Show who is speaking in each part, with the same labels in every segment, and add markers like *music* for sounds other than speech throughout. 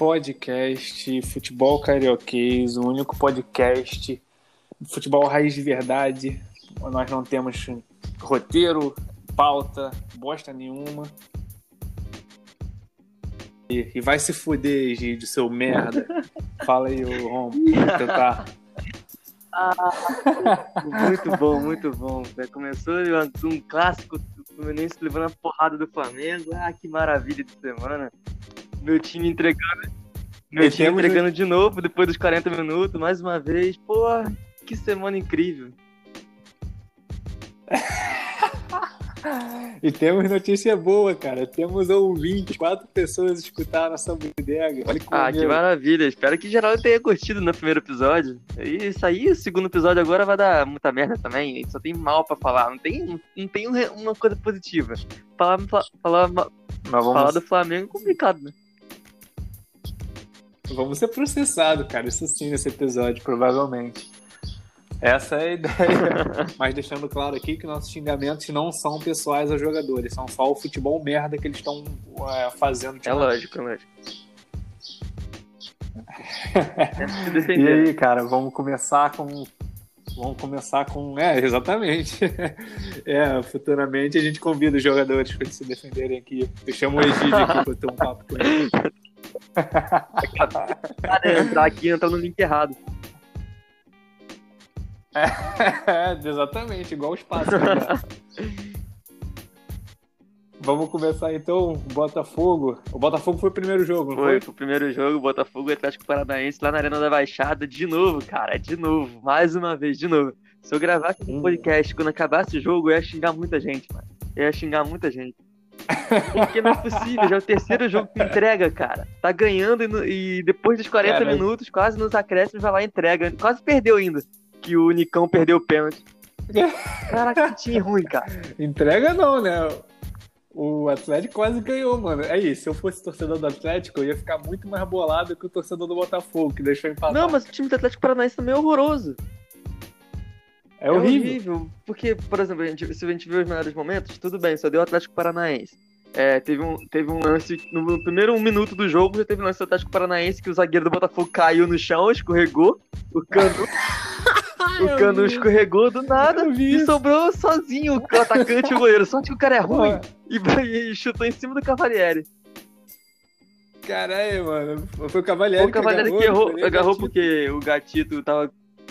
Speaker 1: podcast Futebol Carioquês, o único podcast futebol raiz de verdade. Nós não temos roteiro, pauta, bosta nenhuma. E, e vai se fuder, Gide, seu merda. *laughs* Fala aí, ô Rom. Tentar.
Speaker 2: Ah, muito bom, muito bom. Começou um clássico do Fluminense levando a porrada do Flamengo. Ah, que maravilha de semana. Meu time entregando. Meu time entregando de novo depois dos 40 minutos, mais uma vez. Pô, que semana incrível. *laughs*
Speaker 1: E temos notícia boa, cara. Temos ouvintes, quatro pessoas escutaram nossa bodega.
Speaker 2: Ah, que maravilha. Espero que geral tenha curtido no primeiro episódio. E isso aí, o segundo episódio agora vai dar muita merda também. Só tem mal pra falar. Não tem, não tem uma coisa positiva. Falar, falar, vamos... falar do Flamengo é complicado, né?
Speaker 1: Vamos ser processados, cara. Isso sim, nesse episódio, provavelmente. Essa é a ideia. *laughs* Mas deixando claro aqui que nossos xingamentos não são pessoais aos jogadores, são só o futebol merda que eles estão é, fazendo.
Speaker 2: É lógico, é lógico. *laughs*
Speaker 1: e aí, cara, vamos começar com. Vamos começar com. É, exatamente. *laughs* É, futuramente a gente convida os jogadores para eles se defenderem aqui. Eu chamo o Egídio aqui para ter um papo com eles.
Speaker 2: Cara, entrar aqui entra no link errado.
Speaker 1: É, *laughs* exatamente, igual o espaço. Vamos começar então, Botafogo. O Botafogo foi o primeiro jogo,
Speaker 2: foi? Foi, foi o primeiro jogo, Botafogo e Atlético Paranaense lá na Arena da Baixada, de novo, cara, de novo, mais uma vez, de novo. Se eu gravasse um podcast quando acabasse o jogo, eu ia xingar muita gente, mano. Eu ia xingar muita gente. Porque não é possível, já é o terceiro jogo que entrega, cara. Tá ganhando e, e depois dos 40 cara, minutos, quase nos acréscimos, vai lá e entrega. Quase perdeu ainda que o Nicão perdeu o pênalti. Caraca, que time ruim, cara.
Speaker 1: Entrega não, né? O Atlético quase ganhou, mano. É isso, se eu fosse torcedor do Atlético, eu ia ficar muito mais bolado que o torcedor do Botafogo, que deixou empatar.
Speaker 2: Não, mas o time do Atlético Paranaense também é horroroso.
Speaker 1: É, é horrível. horrível.
Speaker 2: Porque, por exemplo, a gente, se a gente vê os melhores momentos, tudo bem, só deu o Atlético Paranaense. É, teve, um, teve um lance, no primeiro um minuto do jogo, já teve um lance do Atlético Paranaense que o zagueiro do Botafogo caiu no chão, escorregou, o cano *laughs* o Cano escorregou do nada e sobrou sozinho o atacante e o goleiro. Só que o cara é ruim e, e, chutou em cima do Cavalieri.
Speaker 1: Caralho, mano. Foi o Cavalieri,
Speaker 2: o Cavalieri que, agarrou, que errou, agarrou porque o gatito tava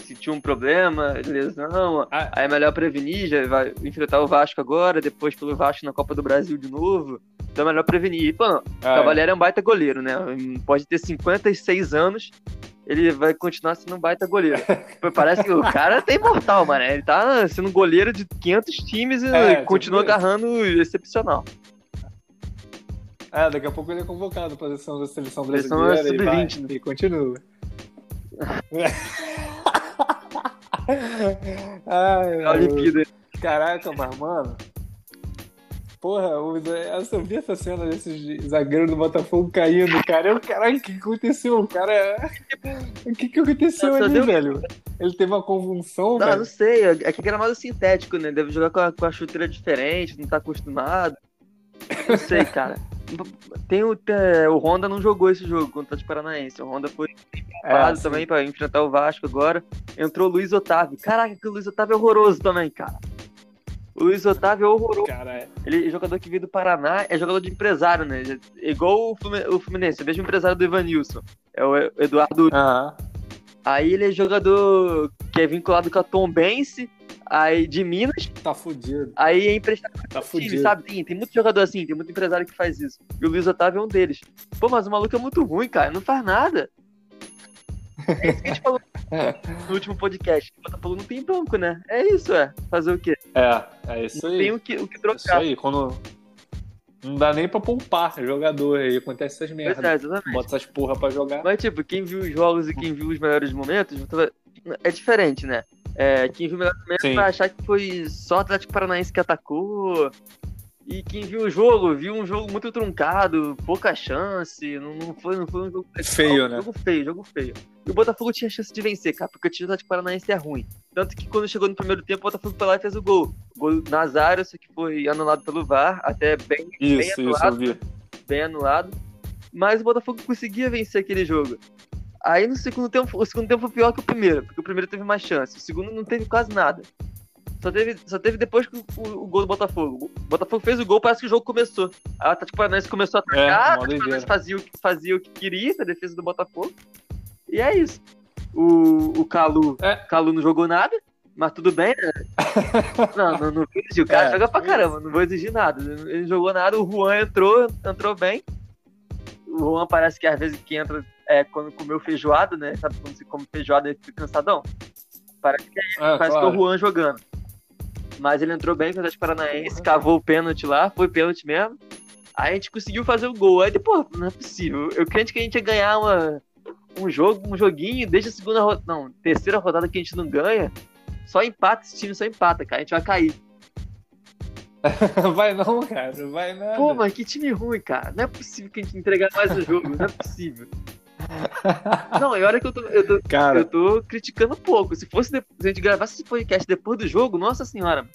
Speaker 2: sentiu um problema, lesão, ah. aí é melhor prevenir, já vai enfrentar o Vasco agora, depois pelo Vasco na Copa do Brasil de novo. Então é melhor prevenir. E, pô, ah, o Cavalieri é. é um baita goleiro, né? Pode ter 56 anos, ele vai continuar sendo um baita goleiro. *laughs* Parece que o cara tá imortal, mano. Ele tá sendo goleiro de 500 times e é, tipo continua tipo agarrando excepcional.
Speaker 1: É, daqui a pouco ele é convocado para a seleção da seleção brasileira seleção e, vai, né? e continua. *laughs* *laughs* Ai, Olimpíada. Caraca, mas mano, Porra, eu vi essa cena desses zagueiros do Botafogo caindo, cara. Eu, caralho, o que aconteceu? O cara. O que, que aconteceu ali, deu... velho? Ele teve uma convulsão,
Speaker 2: não,
Speaker 1: velho?
Speaker 2: Não, sei. É que é gramado sintético, né? Deve jogar com a, com a chuteira diferente, não tá acostumado. Não sei, cara. *laughs* Tem o, é, o Honda não jogou esse jogo contra o Paranaense. O Honda foi é, também para enfrentar o Vasco agora. Entrou o Luiz Otávio. Caraca, que o Luiz Otávio é horroroso também, cara. O Luiz Otávio é horroroso. Cara, é. Ele é jogador que veio do Paraná, é jogador de empresário, né? É igual o Fluminense, é o mesmo empresário do Evanilson. É o Eduardo.
Speaker 1: Uhum.
Speaker 2: Aí ele é jogador que é vinculado com a Tom Bense, aí de Minas.
Speaker 1: Tá fudido.
Speaker 2: Aí é emprestado
Speaker 1: tá fudido. time,
Speaker 2: sabe? Tem, tem muito jogador assim, tem muito empresário que faz isso. E o Luiz Otávio é um deles. Pô, mas o maluco é muito ruim, cara. Não faz nada. É isso que a gente falou no último podcast. O Botafogo não tem banco, né? É isso, é. Fazer o quê?
Speaker 1: É, é isso
Speaker 2: não
Speaker 1: aí.
Speaker 2: Tem o que, o que trocar.
Speaker 1: Isso aí, quando. Não dá nem pra poupar jogador aí, acontece essas merdas. É,
Speaker 2: exatamente.
Speaker 1: Bota essas porra pra jogar.
Speaker 2: Mas, tipo, quem viu os jogos e quem viu os melhores momentos, é diferente, né? É, quem viu os melhores momentos vai achar que foi só o Atlético Paranaense que atacou, e quem viu o jogo, viu um jogo muito truncado, pouca chance, não, não, foi, não foi um jogo
Speaker 1: feio, né?
Speaker 2: Jogo feio, jogo feio. E o Botafogo tinha chance de vencer, cara, porque o time do Atlético Paranaense é ruim. Tanto que quando chegou no primeiro tempo, o Botafogo foi lá e fez o gol. O gol Nazário, só que foi anulado pelo VAR, até bem,
Speaker 1: isso,
Speaker 2: bem anulado.
Speaker 1: Isso, eu vi.
Speaker 2: Bem anulado. mas o Botafogo conseguia vencer aquele jogo. Aí no segundo tempo, o segundo tempo foi pior que o primeiro, porque o primeiro teve mais chance, o segundo não teve quase nada. Só teve, só teve depois que o, o, o gol do Botafogo. O Botafogo fez o gol, parece que o jogo começou. Aí o Atlético Paranaense começou a atacar,
Speaker 1: É, mó
Speaker 2: Atlético
Speaker 1: doideira.
Speaker 2: Paranaense fazia, o que- fazia o que queria, a defesa do Botafogo. E é isso. O, o Calu,
Speaker 1: É.
Speaker 2: Calu não jogou nada, mas tudo bem, né? *laughs* Não, não, não exigir. O cara
Speaker 1: É,
Speaker 2: joga pra
Speaker 1: isso.
Speaker 2: caramba, não vou exigir nada. Ele não jogou nada, o Juan entrou, entrou bem. O Juan parece que às vezes que entra é quando comeu feijoada, né? Sabe quando você come feijoada e fica cansadão? Parece que,
Speaker 1: Ah,
Speaker 2: parece que é
Speaker 1: claro.
Speaker 2: o Juan jogando. Mas ele entrou bem com o Atlético Paranaense, cavou o pênalti lá, foi pênalti mesmo. Aí a gente conseguiu fazer o gol. Aí, pô, não é possível. Eu crente que a gente ia ganhar uma, um jogo, um joguinho, desde a segunda rodada. Não, terceira rodada que a gente não ganha. Só empata, esse time só empata, cara. A gente vai cair. *laughs*
Speaker 1: Vai não, cara. Vai nada.
Speaker 2: Pô, mas que time ruim, cara. Não é possível que a gente entregar mais o jogo. Não é possível. Não, e olha que eu tô, eu tô,
Speaker 1: Cara,
Speaker 2: eu tô criticando um pouco. Se fosse de- se a gente gravasse esse podcast depois do jogo, nossa senhora.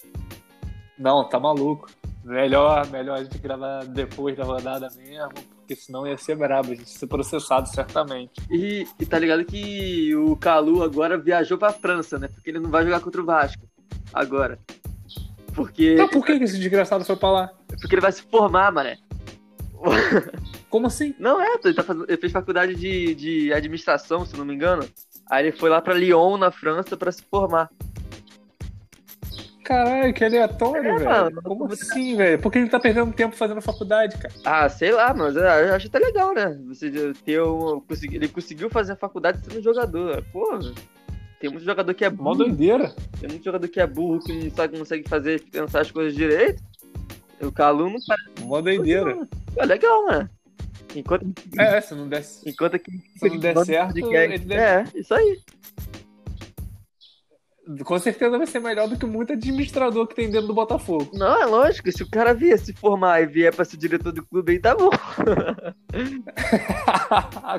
Speaker 1: não, tá maluco. Melhor, melhor a gente gravar depois da rodada mesmo, porque senão ia ser brabo, a gente ia ser processado certamente.
Speaker 2: E, e tá ligado que o Calu agora viajou pra França, né? Porque ele não vai jogar contra o Vasco agora. Porque,
Speaker 1: Então por que que esse desgraçado foi pra lá?
Speaker 2: porque ele vai se formar, mané. *laughs*
Speaker 1: Como assim?
Speaker 2: Não é, ele, tá fazendo, ele fez faculdade de, de administração, se não me engano. Aí ele foi lá pra Lyon, na França, pra se formar.
Speaker 1: Caralho, que aleatório,
Speaker 2: É,
Speaker 1: velho.
Speaker 2: mano.
Speaker 1: Como assim, velho? Por que ele tá perdendo tempo fazendo faculdade, cara?
Speaker 2: Ah, sei lá, mas eu acho até legal, né? Você ter um, ele conseguiu fazer a faculdade sendo jogador. Pô, tem muito jogador que é
Speaker 1: Mó
Speaker 2: burro.
Speaker 1: doideira.
Speaker 2: Tem muito jogador que é burro, que não sabe, não consegue fazer, pensar as coisas direito. O Calu não parece.
Speaker 1: Mó doideira.
Speaker 2: É legal, né? Enquanto,
Speaker 1: É, se não der, se
Speaker 2: enquanto que.
Speaker 1: não der certo, ele deve...
Speaker 2: É, isso aí.
Speaker 1: Com certeza vai ser melhor do que muito administrador que tem dentro do Botafogo.
Speaker 2: Não, é lógico. Se o cara vier se formar e vier pra ser diretor do clube aí, tá bom. *laughs*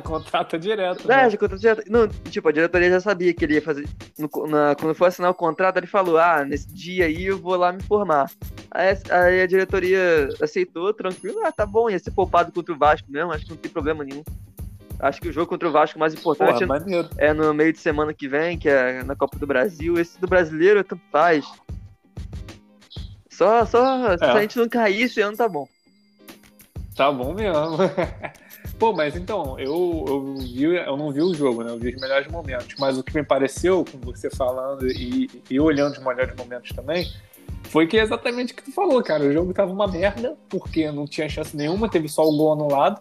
Speaker 1: Contrata direto.
Speaker 2: É,
Speaker 1: né?
Speaker 2: já contratou direto. Não, tipo, a diretoria já sabia que ele ia fazer. no- na- quando for assinar o contrato, ele falou: ah, nesse dia aí eu vou lá me formar. Aí, aí a diretoria aceitou, tranquilo, ah, tá bom, ia ser poupado contra o Vasco mesmo, acho que não tem problema nenhum. Acho que o jogo contra o Vasco mais importante
Speaker 1: Porra,
Speaker 2: é no meio de semana que vem, que é na Copa do Brasil. Esse do brasileiro, tanto faz. Só, só se
Speaker 1: É.
Speaker 2: a gente não cair, esse ano tá bom.
Speaker 1: Tá bom mesmo. *laughs* Pô, mas então, eu, eu, vi, eu não vi o jogo, né? Eu vi os melhores momentos. Mas o que me pareceu, com você falando e, e olhando os melhores momentos também, foi que é exatamente o que tu falou, cara. O jogo tava uma merda, porque não tinha chance nenhuma, teve só o gol anulado.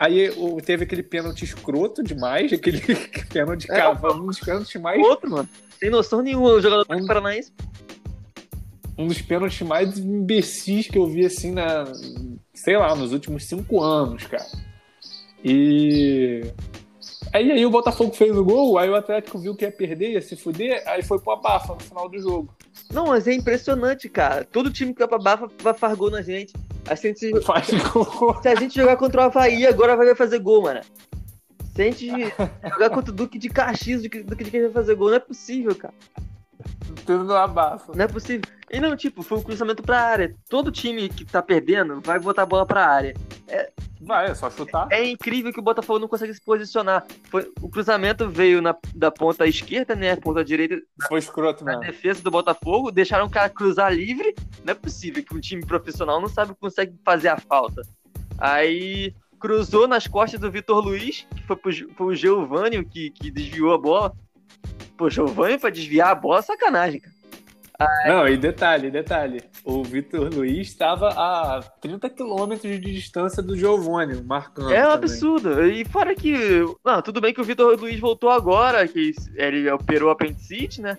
Speaker 1: Aí teve aquele pênalti escroto demais, aquele *laughs* pênalti
Speaker 2: É.
Speaker 1: cava, um dos pênaltis mais.
Speaker 2: Outro, mano. Sem noção nenhuma, o jogador
Speaker 1: Um-
Speaker 2: Paranaense.
Speaker 1: um dos pênaltis mais imbecis que eu vi assim na. Sei lá, nos últimos cinco anos, cara. E. Aí, aí o Botafogo fez o gol, aí o Atlético viu que ia perder, ia se fuder, aí foi pro abafa no final do jogo.
Speaker 2: Não, mas é impressionante, cara. Todo time que vai pra Bafa vai far gol na gente. A gente, *laughs*
Speaker 1: Faz gol.
Speaker 2: se a gente jogar contra o Havaí, agora vai fazer gol, mano. Se a gente *laughs* jogar contra o Duque de Caxias, o Duque Duque de Caxias vai fazer gol, não é possível, cara.
Speaker 1: Tudo no abafa.
Speaker 2: Não é possível. E não, tipo, foi um cruzamento pra área. Todo time que tá perdendo vai botar a bola pra área.
Speaker 1: Vai, é só chutar.
Speaker 2: É incrível que o Botafogo não consegue se posicionar. Foi, o cruzamento veio na, da ponta esquerda, né? Ponta direita
Speaker 1: Foi escroto
Speaker 2: na defesa do Botafogo, deixaram o cara cruzar livre. Não é possível que um time profissional não sabe consegue fazer a falta. Aí cruzou nas costas do Vitor Luiz, que foi pro, foi o Giovanni que, que desviou a bola. Pô, Giovanni pra desviar a bola, sacanagem, cara.
Speaker 1: Não, e detalhe, detalhe. O Vitor Luiz estava a 30 quilômetros de distância do Giovanni, marcando.
Speaker 2: É um absurdo. E fora que. Não, tudo bem que o Vitor Luiz voltou agora, que ele operou a apendicite, né?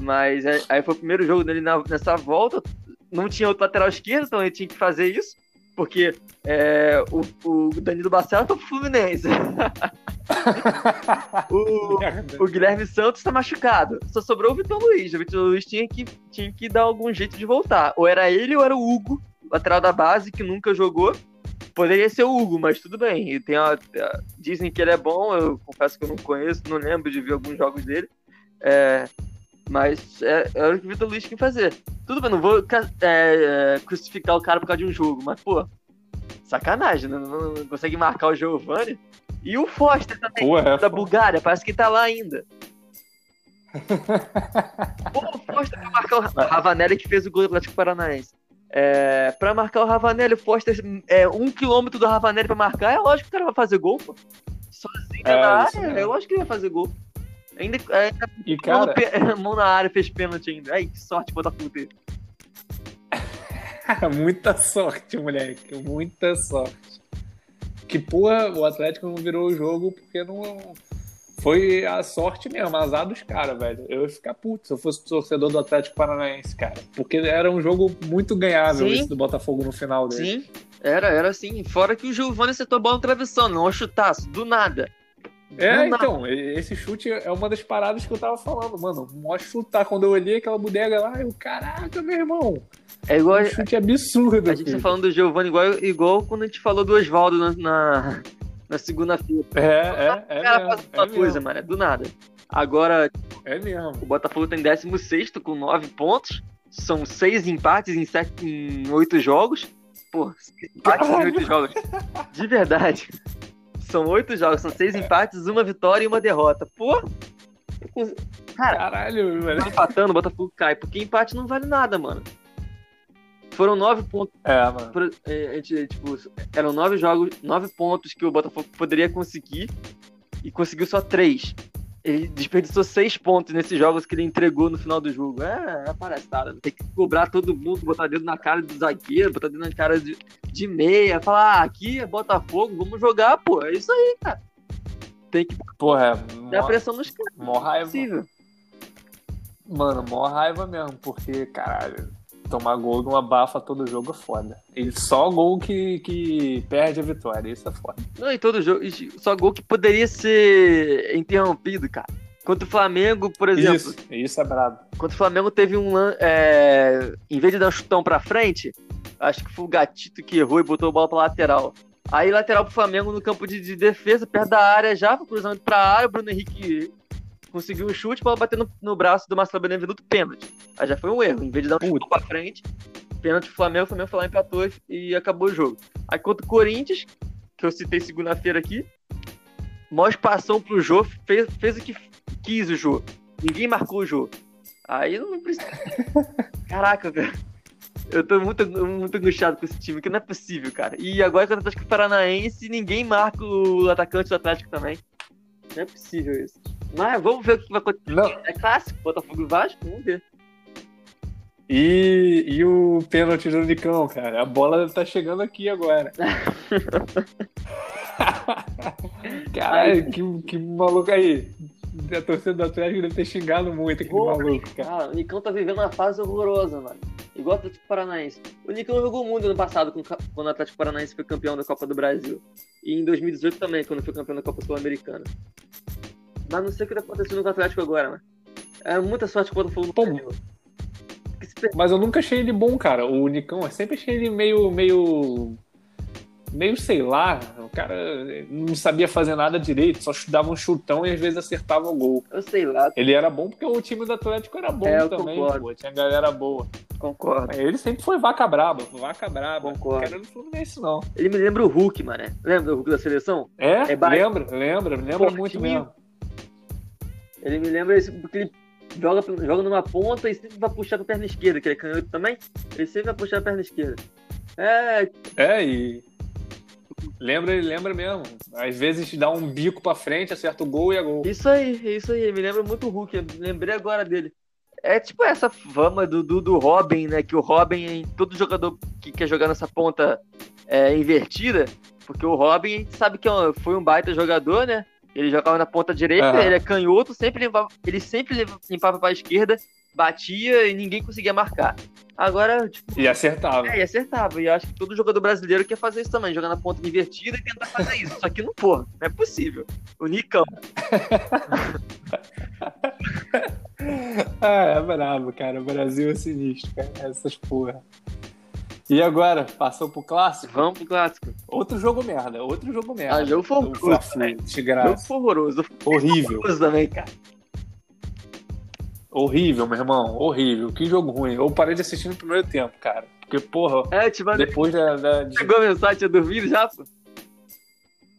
Speaker 2: Mas é- aí foi o primeiro jogo dele nessa volta. Não tinha outro lateral esquerdo, então ele tinha que fazer isso. Porque é, o, o Danilo Barcelos foi pro Fluminense. *laughs* o, o Guilherme Santos tá machucado. Só sobrou o Vitor Luiz. O Vitor Luiz tinha que, tinha que dar algum jeito de voltar. Ou era ele ou era o Hugo, lateral da base, que nunca jogou. Poderia ser o Hugo, mas tudo bem. Tem a- a- dizem que ele é bom, eu confesso que eu não conheço, não lembro de ver alguns jogos dele. É, mas é, era o que o Vitor Luiz tinha que fazer. Tudo bem, não vou é, é, crucificar o cara por causa de um jogo, mas, pô, Sacanagem, não, não, não consegue marcar o Giovanni. E o Foster também,
Speaker 1: Pô, é,
Speaker 2: da. Bulgária, parece que tá lá ainda. *laughs* Pô, o Foster pra marcar o Ravanelli que fez o gol do Atlético Paranaense. É, pra marcar o Ravanelli, o Foster é um quilômetro do Ravanelli pra marcar, é lógico que o cara vai fazer gol, pô. Sozinho
Speaker 1: É,
Speaker 2: na área, é lógico que ele vai fazer gol. Ainda, ainda
Speaker 1: E, cara, *laughs*
Speaker 2: mão na área fez pênalti ainda. Ai, que sorte, Botafogo *laughs* teve.
Speaker 1: muita sorte, moleque. Muita sorte. Que, porra, o Atlético não virou o jogo porque não. Foi a sorte mesmo, azar dos caras, velho. Eu ia ficar puto se eu fosse torcedor do Atlético Paranaense, cara. Porque era um jogo muito ganhável
Speaker 2: Sim.
Speaker 1: esse do Botafogo no final dele.
Speaker 2: Sim, era, era assim. Fora que o Giovanni acertou a bola no travessão, não um chutaço, do nada.
Speaker 1: É, então, esse chute é uma das paradas que eu tava falando, mano. Mó chutar. Quando eu olhei aquela bodega lá, eu, caraca, meu irmão.
Speaker 2: É igual
Speaker 1: Um chute absurdo.
Speaker 2: a gente tá falando do Giovanni igual, igual quando a gente falou do Oswaldo na, na, na segunda-feira.
Speaker 1: É, é, é.
Speaker 2: o cara
Speaker 1: mesmo,
Speaker 2: faz
Speaker 1: é
Speaker 2: uma coisa,
Speaker 1: mesmo,
Speaker 2: mano, é do nada. Agora,
Speaker 1: É mesmo.
Speaker 2: o Botafogo tem 16 com 9 pontos. São 6 empates em, 7, em 8 jogos. Pô, 6 empates em 8 jogos. De verdade. *laughs* São 8 jogos, são 6 empates, uma vitória e uma derrota. Pô, cara,
Speaker 1: Caralho, velho.
Speaker 2: tá empatando, o Botafogo cai. Porque empate não vale nada, mano. Foram 9 pontos.
Speaker 1: É, mano.
Speaker 2: Por- é, a gente, tipo, eram nove jogos, nove pontos que o Botafogo poderia conseguir e conseguiu só três. Ele desperdiçou seis pontos nesses jogos que ele entregou no final do jogo. É, é palhaçada. Tem que cobrar todo mundo, botar dedo na cara do zagueiro, botar dedo na cara de, de meia, falar, ah, aqui é Botafogo, vamos jogar, pô. É isso aí, cara. Tem que
Speaker 1: Porra,
Speaker 2: dar
Speaker 1: é mó,
Speaker 2: pressão nos caras.
Speaker 1: mó raiva. Mano, mó raiva mesmo, porque, caralho, tomar gol de uma bafa todo jogo é foda. E só gol que, que perde a vitória, isso é foda.
Speaker 2: Não, em todo jogo, e só gol que poderia ser interrompido, cara. Contra o Flamengo, por exemplo.
Speaker 1: Isso, isso é brabo.
Speaker 2: Contra o Flamengo teve um é, Em vez de dar um chutão pra frente, acho que foi o Gatito que errou e botou a bola pra lateral. Aí lateral pro Flamengo no campo de, de defesa, perto da área já, foi cruzamento pra área, o Bruno Henrique conseguiu um chute, a bola bateu no, no braço do Marcelo Benevenuto, pênalti. Aí já foi um erro, em vez de dar um
Speaker 1: Puta.
Speaker 2: chutão pra frente, pênalti pro Flamengo, o Flamengo foi lá, empatou e, acabou o jogo. Aí contra o Corinthians, que eu citei segunda-feira aqui, nós passamos pro Jô, fez, fez o que quis o Jô. Ninguém marcou o Jô. Aí não precisa. *laughs* Caraca, velho. Eu tô muito, muito angustiado com esse time, que não é possível, cara. E agora que o Atlético Paranaense, ninguém marca o atacante do Atlético também. Não é possível isso. Mas vamos ver o que vai acontecer.
Speaker 1: Não.
Speaker 2: É clássico, Botafogo e Vasco, vamos ver.
Speaker 1: E, e o pênalti do Nicão, cara? A bola tá chegando aqui agora. *laughs* *laughs* Caralho, que, que maluco aí. A torcida do Atlético deve ter xingado muito aquele maluco, cara.
Speaker 2: Cara, o Nicão tá vivendo uma fase horrorosa, mano. Igual o Atlético Paranaense. O Nicão jogou muito ano passado quando o Atlético Paranaense foi campeão da Copa do Brasil. E em 2018 também, quando foi campeão da Copa Sul-Americana. Mas não sei o que tá acontecendo com o Atlético agora, mano. É muita sorte que o Botafogo
Speaker 1: Pô,
Speaker 2: perdeu.
Speaker 1: Mas eu nunca achei ele bom, cara. O Nicão, eu sempre achei ele meio. meio. Meio, sei lá. O cara não sabia fazer nada direito, só dava um chutão e às vezes acertava o gol.
Speaker 2: Eu sei lá,
Speaker 1: Ele era bom porque o time do Atlético era bom
Speaker 2: É,
Speaker 1: também, pô. Tinha galera boa.
Speaker 2: concordo.
Speaker 1: Mas ele sempre foi vaca braba, vaca braba.
Speaker 2: Concordo.
Speaker 1: Não quero no Fluminense, não.
Speaker 2: Ele me lembra o Hulk, mano. Lembra do Hulk da seleção?
Speaker 1: É?
Speaker 2: É
Speaker 1: lembra, lembra, lembra
Speaker 2: Fortinho.
Speaker 1: muito mesmo.
Speaker 2: Ele me lembra porque ele joga, joga numa ponta e sempre vai puxar com a perna esquerda, que ele é canhoto também. Ele sempre vai puxar a perna esquerda. É,
Speaker 1: É, e. Lembra, ele lembra mesmo. Às vezes dá um bico pra frente, acerta o gol e é gol.
Speaker 2: Isso aí, isso aí, me lembra muito o Hulk, eu lembrei agora dele. É tipo essa fama do, do, do Robin, né? Que o Robin, todo jogador que quer jogar nessa ponta é, invertida, porque o Robin a gente sabe que é foi um baita jogador, né? Ele jogava na ponta direita,
Speaker 1: Aham.
Speaker 2: ele é canhoto, sempre limpava, ele sempre lim- limpava pra esquerda, batia e ninguém conseguia marcar. Agora, tipo,
Speaker 1: E acertava.
Speaker 2: é, e acertava. E eu acho que todo jogador brasileiro quer fazer isso também, jogar na ponta invertida e tentar fazer isso. Só que não, porra, não é possível. O Nicão. *laughs*
Speaker 1: Ah, é brabo, cara. O Brasil é sinistro, cara. Essas porra. E agora, passou pro clássico?
Speaker 2: Vamos pro clássico.
Speaker 1: Outro jogo merda, outro jogo merda.
Speaker 2: Ah, jogo horroroso
Speaker 1: de
Speaker 2: Jogo
Speaker 1: graça.
Speaker 2: horroroso.
Speaker 1: Horrível,
Speaker 2: Horroroso também, cara.
Speaker 1: Horrível, meu irmão. Horrível. Que jogo ruim. Eu parei de assistir no primeiro tempo, cara. Porque, porra,
Speaker 2: É, te mandei.
Speaker 1: depois da. da- de-
Speaker 2: Chegou a mensagem, tinha dormido já, pô?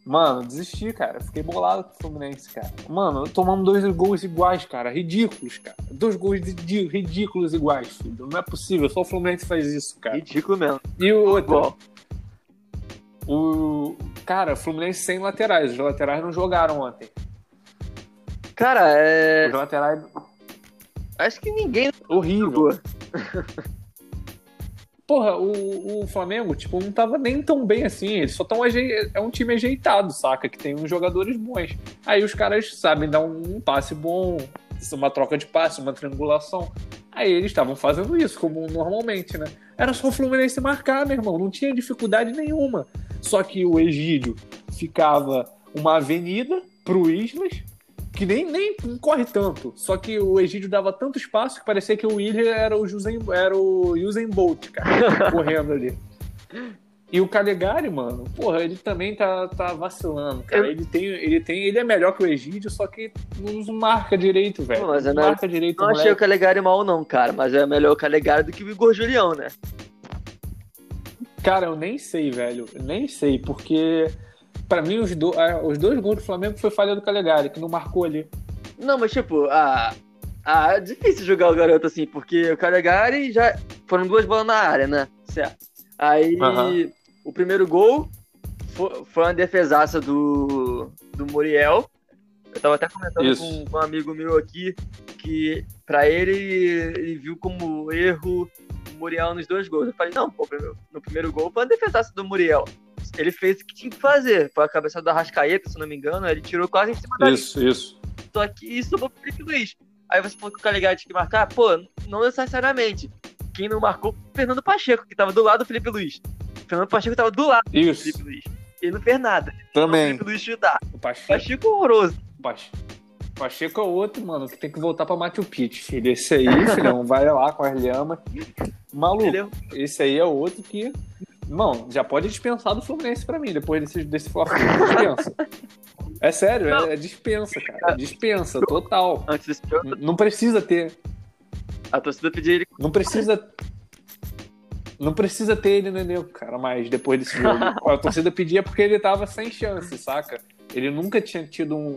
Speaker 1: Mano, desisti, cara. Fiquei bolado com o Fluminense, cara. Mano, tomamos dois gols iguais, cara. Ridículos, cara. Dois gols ridículos iguais, filho. Não é possível. Só o Fluminense faz isso, cara.
Speaker 2: Ridículo mesmo.
Speaker 1: E o outro,
Speaker 2: Bom,
Speaker 1: o. Cara, Fluminense sem laterais. Os laterais não jogaram ontem.
Speaker 2: cara, é.
Speaker 1: Os laterais.
Speaker 2: Acho que ninguém
Speaker 1: Horrível. *laughs* Porra, o, o Flamengo, tipo, não tava nem tão bem assim. Eles só tão aje... É um time ajeitado, saca? Que tem uns jogadores bons. Aí os caras sabem dar um passe bom, uma troca de passe, uma triangulação. Aí eles estavam fazendo isso, como normalmente, né? Era só o Fluminense marcar, meu irmão. Não tinha dificuldade nenhuma. Só que o Egídio ficava uma avenida pro Islas, que nem, nem corre tanto. Só que o Egídio dava tanto espaço que parecia que o William era o Usain, era o Usain Bolt, cara, *laughs* correndo ali. E o Calegari, mano, porra, ele também tá, tá vacilando, cara.
Speaker 2: Eu-
Speaker 1: Ele tem, ele tem, ele é melhor que o Egídio, só que não marca direito, velho.
Speaker 2: Mas é
Speaker 1: não marca direito,
Speaker 2: Não achei o
Speaker 1: moleque.
Speaker 2: Calegari mal, não, cara. Mas é melhor o Calegari do que o Igor Julião, né?
Speaker 1: Cara, eu nem sei, velho. Eu nem sei, porque pra mim os, do, os dois gols do Flamengo foi falha do Calegari, que não marcou ali.
Speaker 2: Não, mas tipo, ah, ah, é difícil jogar o garoto assim, porque o Calegari já. Foram duas bolas na área, né? Certo. Aí
Speaker 1: Aham.
Speaker 2: o primeiro gol foi, foi uma defesaça do, do Muriel. Eu tava até comentando
Speaker 1: Isso.
Speaker 2: com, com um amigo meu aqui que pra ele ele viu como erro o Muriel nos dois gols. Eu falei, não, pô, no primeiro gol foi uma defesaça do Muriel. Ele fez o que tinha que fazer. Foi a cabeça da Rascaeta, se não me engano. Ele tirou quase em cima da
Speaker 1: Isso, isso.
Speaker 2: só que isso sobrou pro Felipe Luiz. Aí você falou que o Calegari tinha que marcar? Pô, não necessariamente. Quem não marcou foi o Fernando Pacheco, que tava do lado do Felipe Luiz. O Fernando Pacheco tava do lado do
Speaker 1: Isso.
Speaker 2: Felipe Luiz. Ele não fez nada. O
Speaker 1: Também.
Speaker 2: Felipe Luiz chutar.
Speaker 1: O Pacheco,
Speaker 2: Pacheco horroroso.
Speaker 1: Pache- Pacheco é outro, mano, que tem que voltar pra Machu Picchu, filho. Esse aí, filhão, *laughs* vai lá com as lhamas. Maluco,
Speaker 2: Ele é-
Speaker 1: esse aí é outro que. Não, já pode dispensar do Fluminense pra mim, depois desse, desse Fla-Flu. *laughs* Dispensa. É sério, é, é dispensa, cara. Dispensa, total.
Speaker 2: Antes
Speaker 1: N- Não precisa ter.
Speaker 2: a torcida pediu ele.
Speaker 1: Não precisa. Não precisa ter ele no elenco, cara, mas depois desse jogo. *laughs* A torcida pedia porque ele tava sem chance, saca? Ele nunca tinha tido um-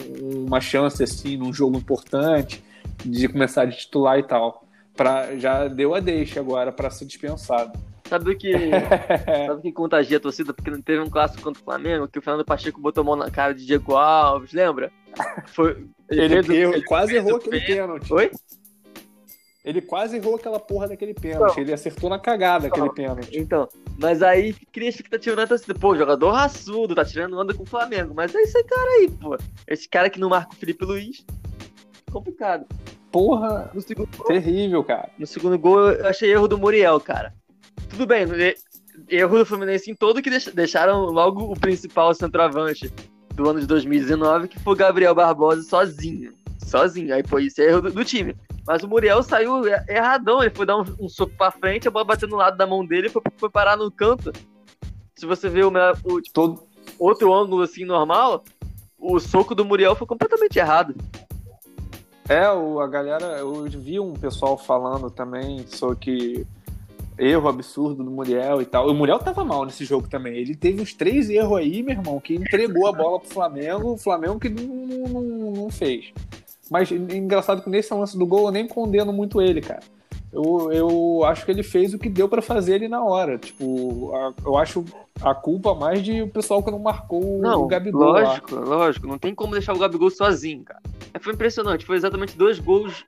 Speaker 1: uma chance assim num jogo importante de começar de titular e tal. Pra, já deu a deixa agora pra ser dispensado.
Speaker 2: Sabe o que. *laughs* Sabe o que contagia a torcida? Porque não teve um clássico contra o Flamengo, que o Fernando Pacheco botou a mão na cara de Diego Alves, lembra? Foi.
Speaker 1: Ele, errou-
Speaker 2: ele
Speaker 1: quase
Speaker 2: fez
Speaker 1: errou aquele
Speaker 2: pênalti. Oi?
Speaker 1: Ele quase errou aquela porra daquele pênalti. Ele acertou na cagada aquele pênalti.
Speaker 2: Então, mas aí cria expectativa na torcida. Pô, jogador raçudo, tá tirando onda com o Flamengo. Mas é esse cara aí, pô. Esse cara que não marca o Felipe Luiz. Complicado.
Speaker 1: Porra,
Speaker 2: No segundo, gol,
Speaker 1: terrível, cara.
Speaker 2: no segundo gol, eu achei erro do Muriel, cara. Tudo bem, erro do Fluminense em todo que deix- deixaram logo o principal centroavante do ano de 2019, que foi o Gabriel Barbosa sozinho. Sozinho. Aí foi isso, é erro do, do time. Mas o Muriel saiu er- erradão, ele foi dar um, um soco pra frente, a bola bateu no lado da mão dele e foi, foi parar no canto. Se você ver o, o
Speaker 1: Todo,
Speaker 2: outro ângulo assim normal, o soco do Muriel foi completamente errado.
Speaker 1: É, o, a galera, eu vi um pessoal falando também sobre que erro absurdo do Muriel e tal. O Muriel tava mal nesse jogo também. Ele teve uns três erros aí, meu irmão, que entregou a bola pro Flamengo, o Flamengo que não, não- não fez. Mas engraçado que nesse lance do gol eu nem condeno muito ele, cara. Eu, eu acho que ele fez o que deu pra fazer ali na hora. Tipo, a- eu acho a culpa mais de o pessoal que não marcou
Speaker 2: Não,
Speaker 1: o Gabigol lá.
Speaker 2: lógico, lógico. Não tem como deixar o Gabigol sozinho, cara. É, Foi impressionante. Foi exatamente dois gols,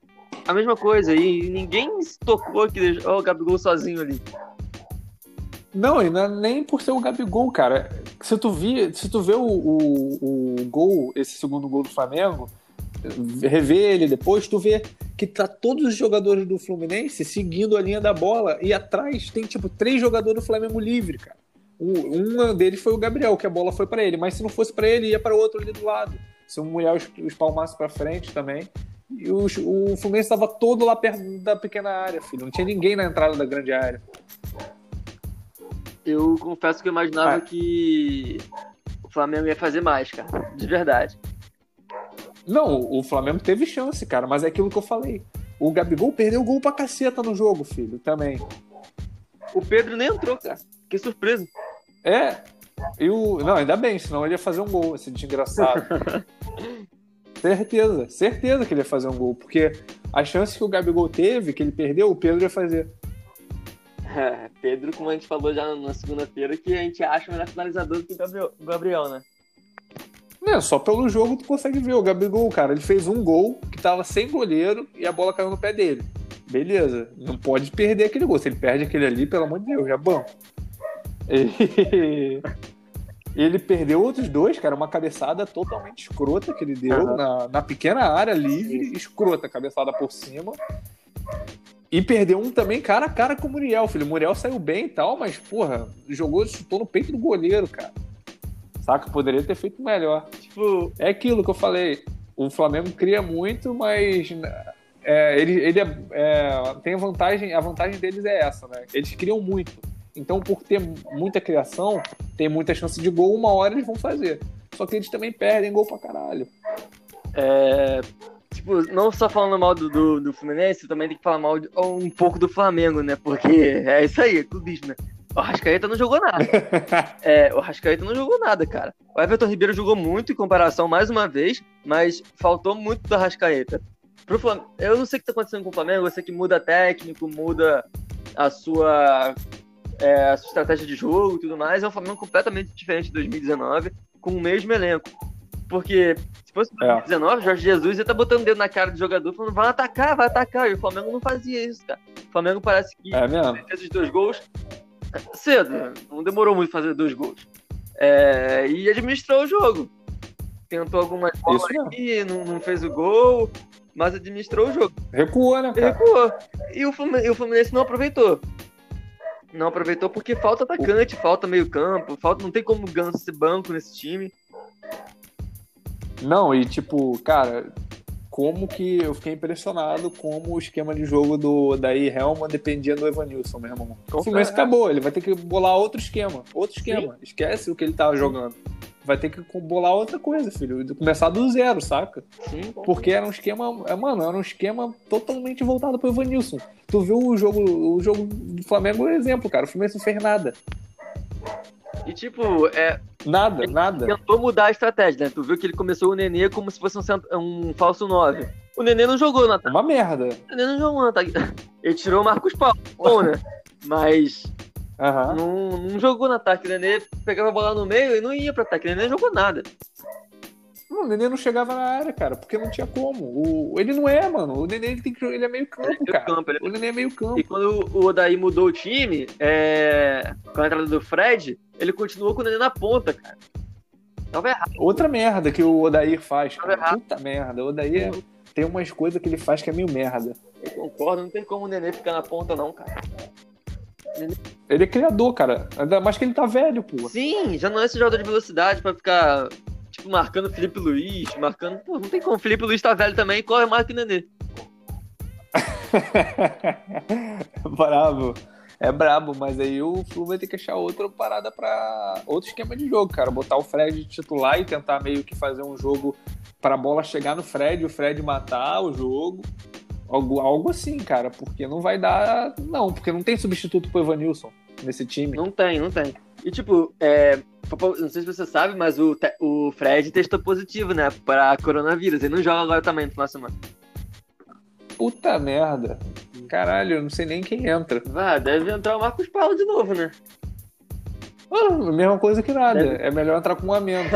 Speaker 2: a mesma coisa. E ninguém se tocou que deixou o Gabigol sozinho ali.
Speaker 1: Não, e não é nem por ser o Gabigol, cara. Se tu, vi, se tu vê o, o, o gol, esse segundo gol do Flamengo, rever ele depois, tu vê que tá todos os jogadores do Fluminense seguindo a linha da bola e atrás tem, tipo, três jogadores do Flamengo livre, cara. Um, um deles foi o Gabriel, que a bola foi pra ele, mas se não fosse pra ele, ia para o outro ali do lado. Se o Mulher espalmasse pra frente também. E os- o Fluminense estava todo lá perto da pequena área, filho. Não tinha ninguém na entrada da grande área.
Speaker 2: Eu confesso que eu imaginava
Speaker 1: Ah.
Speaker 2: que o Flamengo ia fazer mais, cara. De verdade.
Speaker 1: Não, o Flamengo teve chance, cara, mas é aquilo que eu falei. O Gabigol perdeu gol pra caceta no jogo, filho, também.
Speaker 2: O Pedro nem entrou, cara. Que surpresa.
Speaker 1: É. E o... Não, ainda bem, senão ele ia fazer um gol, esse desgraçado. *laughs* certeza, certeza que ele ia fazer um gol. Porque a chance que o Gabigol teve, que ele perdeu, o Pedro ia fazer. *laughs*
Speaker 2: Pedro, como a gente falou já na segunda-feira, que a gente acha o melhor finalizador do que o Gabriel, né?
Speaker 1: É, só pelo jogo tu consegue ver. O Gabigol, cara, ele fez um gol que tava sem goleiro e a bola caiu no pé dele. Beleza, não pode perder aquele gol. Se ele perde aquele ali, pelo amor de Deus, já bom. E... *laughs* Ele perdeu outros dois, cara, uma cabeçada totalmente escrota que ele deu uhum. na, na pequena área livre, escrota, cabeçada por cima. E perdeu um também cara a cara com o Muriel, filho. O Muriel saiu bem e tal, mas, porra, jogou, chutou no peito do goleiro, cara. Saca? Poderia ter feito melhor. Tipo, é aquilo que eu falei. O Flamengo cria muito, mas é, ele, ele é, é, tem vantagem, a vantagem deles é essa, né? Eles criam muito. Então, por ter muita criação, tem muita chance de gol, uma hora eles vão fazer. Só que eles também perdem gol pra caralho.
Speaker 2: É, tipo, não só falando mal do, do, do, Fluminense, também tem que falar mal de, um pouco do Flamengo, né? Porque é isso aí, é clubismo, né? O Rascaeta não jogou nada. *laughs* é, o Rascaeta não jogou nada, cara. O Everton Ribeiro jogou muito em comparação, mais uma vez, mas faltou muito do Rascaeta. Pro Flamengo, eu não sei o que tá acontecendo com o Flamengo, eu sei que muda técnico, muda a sua, é, a sua estratégia de jogo e tudo mais. É um Flamengo completamente diferente de 2019, com o mesmo elenco. Porque se fosse 2019, é. Jorge Jesus ia estar tá botando o dedo na cara do jogador falando, vai atacar, vai atacar. E o Flamengo não fazia isso, cara. O Flamengo parece que
Speaker 1: é mesmo.
Speaker 2: esses dois gols cedo, né? não demorou muito fazer dois gols. É, e administrou o jogo. Tentou algumas bolas aqui, não, não fez o gol, mas administrou o jogo.
Speaker 1: Recuou, né? Cara?
Speaker 2: Recuou. E o, Fluminense, o Fluminense não aproveitou. Não aproveitou porque falta atacante, o... falta meio-campo, falta, não tem como Ganso ser banco nesse time.
Speaker 1: Não, e tipo, cara, como que eu fiquei impressionado como o esquema de jogo do daí Helman dependia do Evanilson, meu irmão. O Fluminense acabou, ele vai ter que bolar outro esquema, outro esquema. Sim. Esquece o que ele tava jogando. Vai ter que bolar outra coisa, filho. Começar do zero, saca? Sim, Porque era um esquema. É, mano, era um esquema totalmente voltado pro Evanilson. Tu viu o jogo, o jogo do Flamengo, um exemplo, cara. O Fluminense não fez nada.
Speaker 2: E tipo, é.
Speaker 1: Nada, nada.
Speaker 2: Tentou mudar a estratégia, né? Tu viu que ele começou o Nenê como se fosse um, um falso 9. O Nenê não jogou no ataque.
Speaker 1: Uma merda.
Speaker 2: O Nenê não jogou no ataque. *laughs* Ele tirou o Marcos Paulo, bom, né? Mas. Uhum. Não, não jogou no ataque. O Nenê pegava a bola no meio e não ia pro ataque. O Nenê não jogou nada.
Speaker 1: Não, o Nenê não chegava na área, cara, porque não tinha como. O, ele não é, mano. O Nenê ele tem que, ele é meio campo, é cara. Campo, é... O Nenê é meio campo.
Speaker 2: E quando o Odaí mudou o time, é... com a entrada do Fred, ele continuou com o Nenê na ponta, cara. Tava errado.
Speaker 1: Outra merda que o Odair faz, cara. Errado. Puta merda. O Odair tem umas coisas que ele faz que é meio merda.
Speaker 2: Eu concordo, não tem como o Nenê ficar na ponta, não, cara.
Speaker 1: Ele é criador, cara. Ainda mais que ele tá velho, pô.
Speaker 2: Sim, já não é esse jogador de velocidade pra ficar tipo, marcando o Felipe Luiz, marcando. Pô, não tem como. O Felipe Luiz tá velho também, corre mais que o Nenê. *laughs*
Speaker 1: brabo. É brabo, mas aí o Flu vai ter que achar outra parada para outro esquema de jogo, cara. Botar o Fred titular e tentar meio que fazer um jogo para a bola chegar no Fred, o Fred matar o jogo. Algo, algo assim, cara, porque não vai dar. Não, porque não tem substituto pro Evanilson nesse time.
Speaker 2: Não tem, não tem. E tipo, é, não sei se você sabe, mas o, o Fred testou positivo, né? Para coronavírus. Ele não joga agora também no final de semana.
Speaker 1: Puta merda. Caralho, eu não sei nem quem entra.
Speaker 2: Vá, deve entrar o Marcos Paulo de novo, né?
Speaker 1: Ah, mesma coisa que nada. Deve... É melhor entrar com um amento.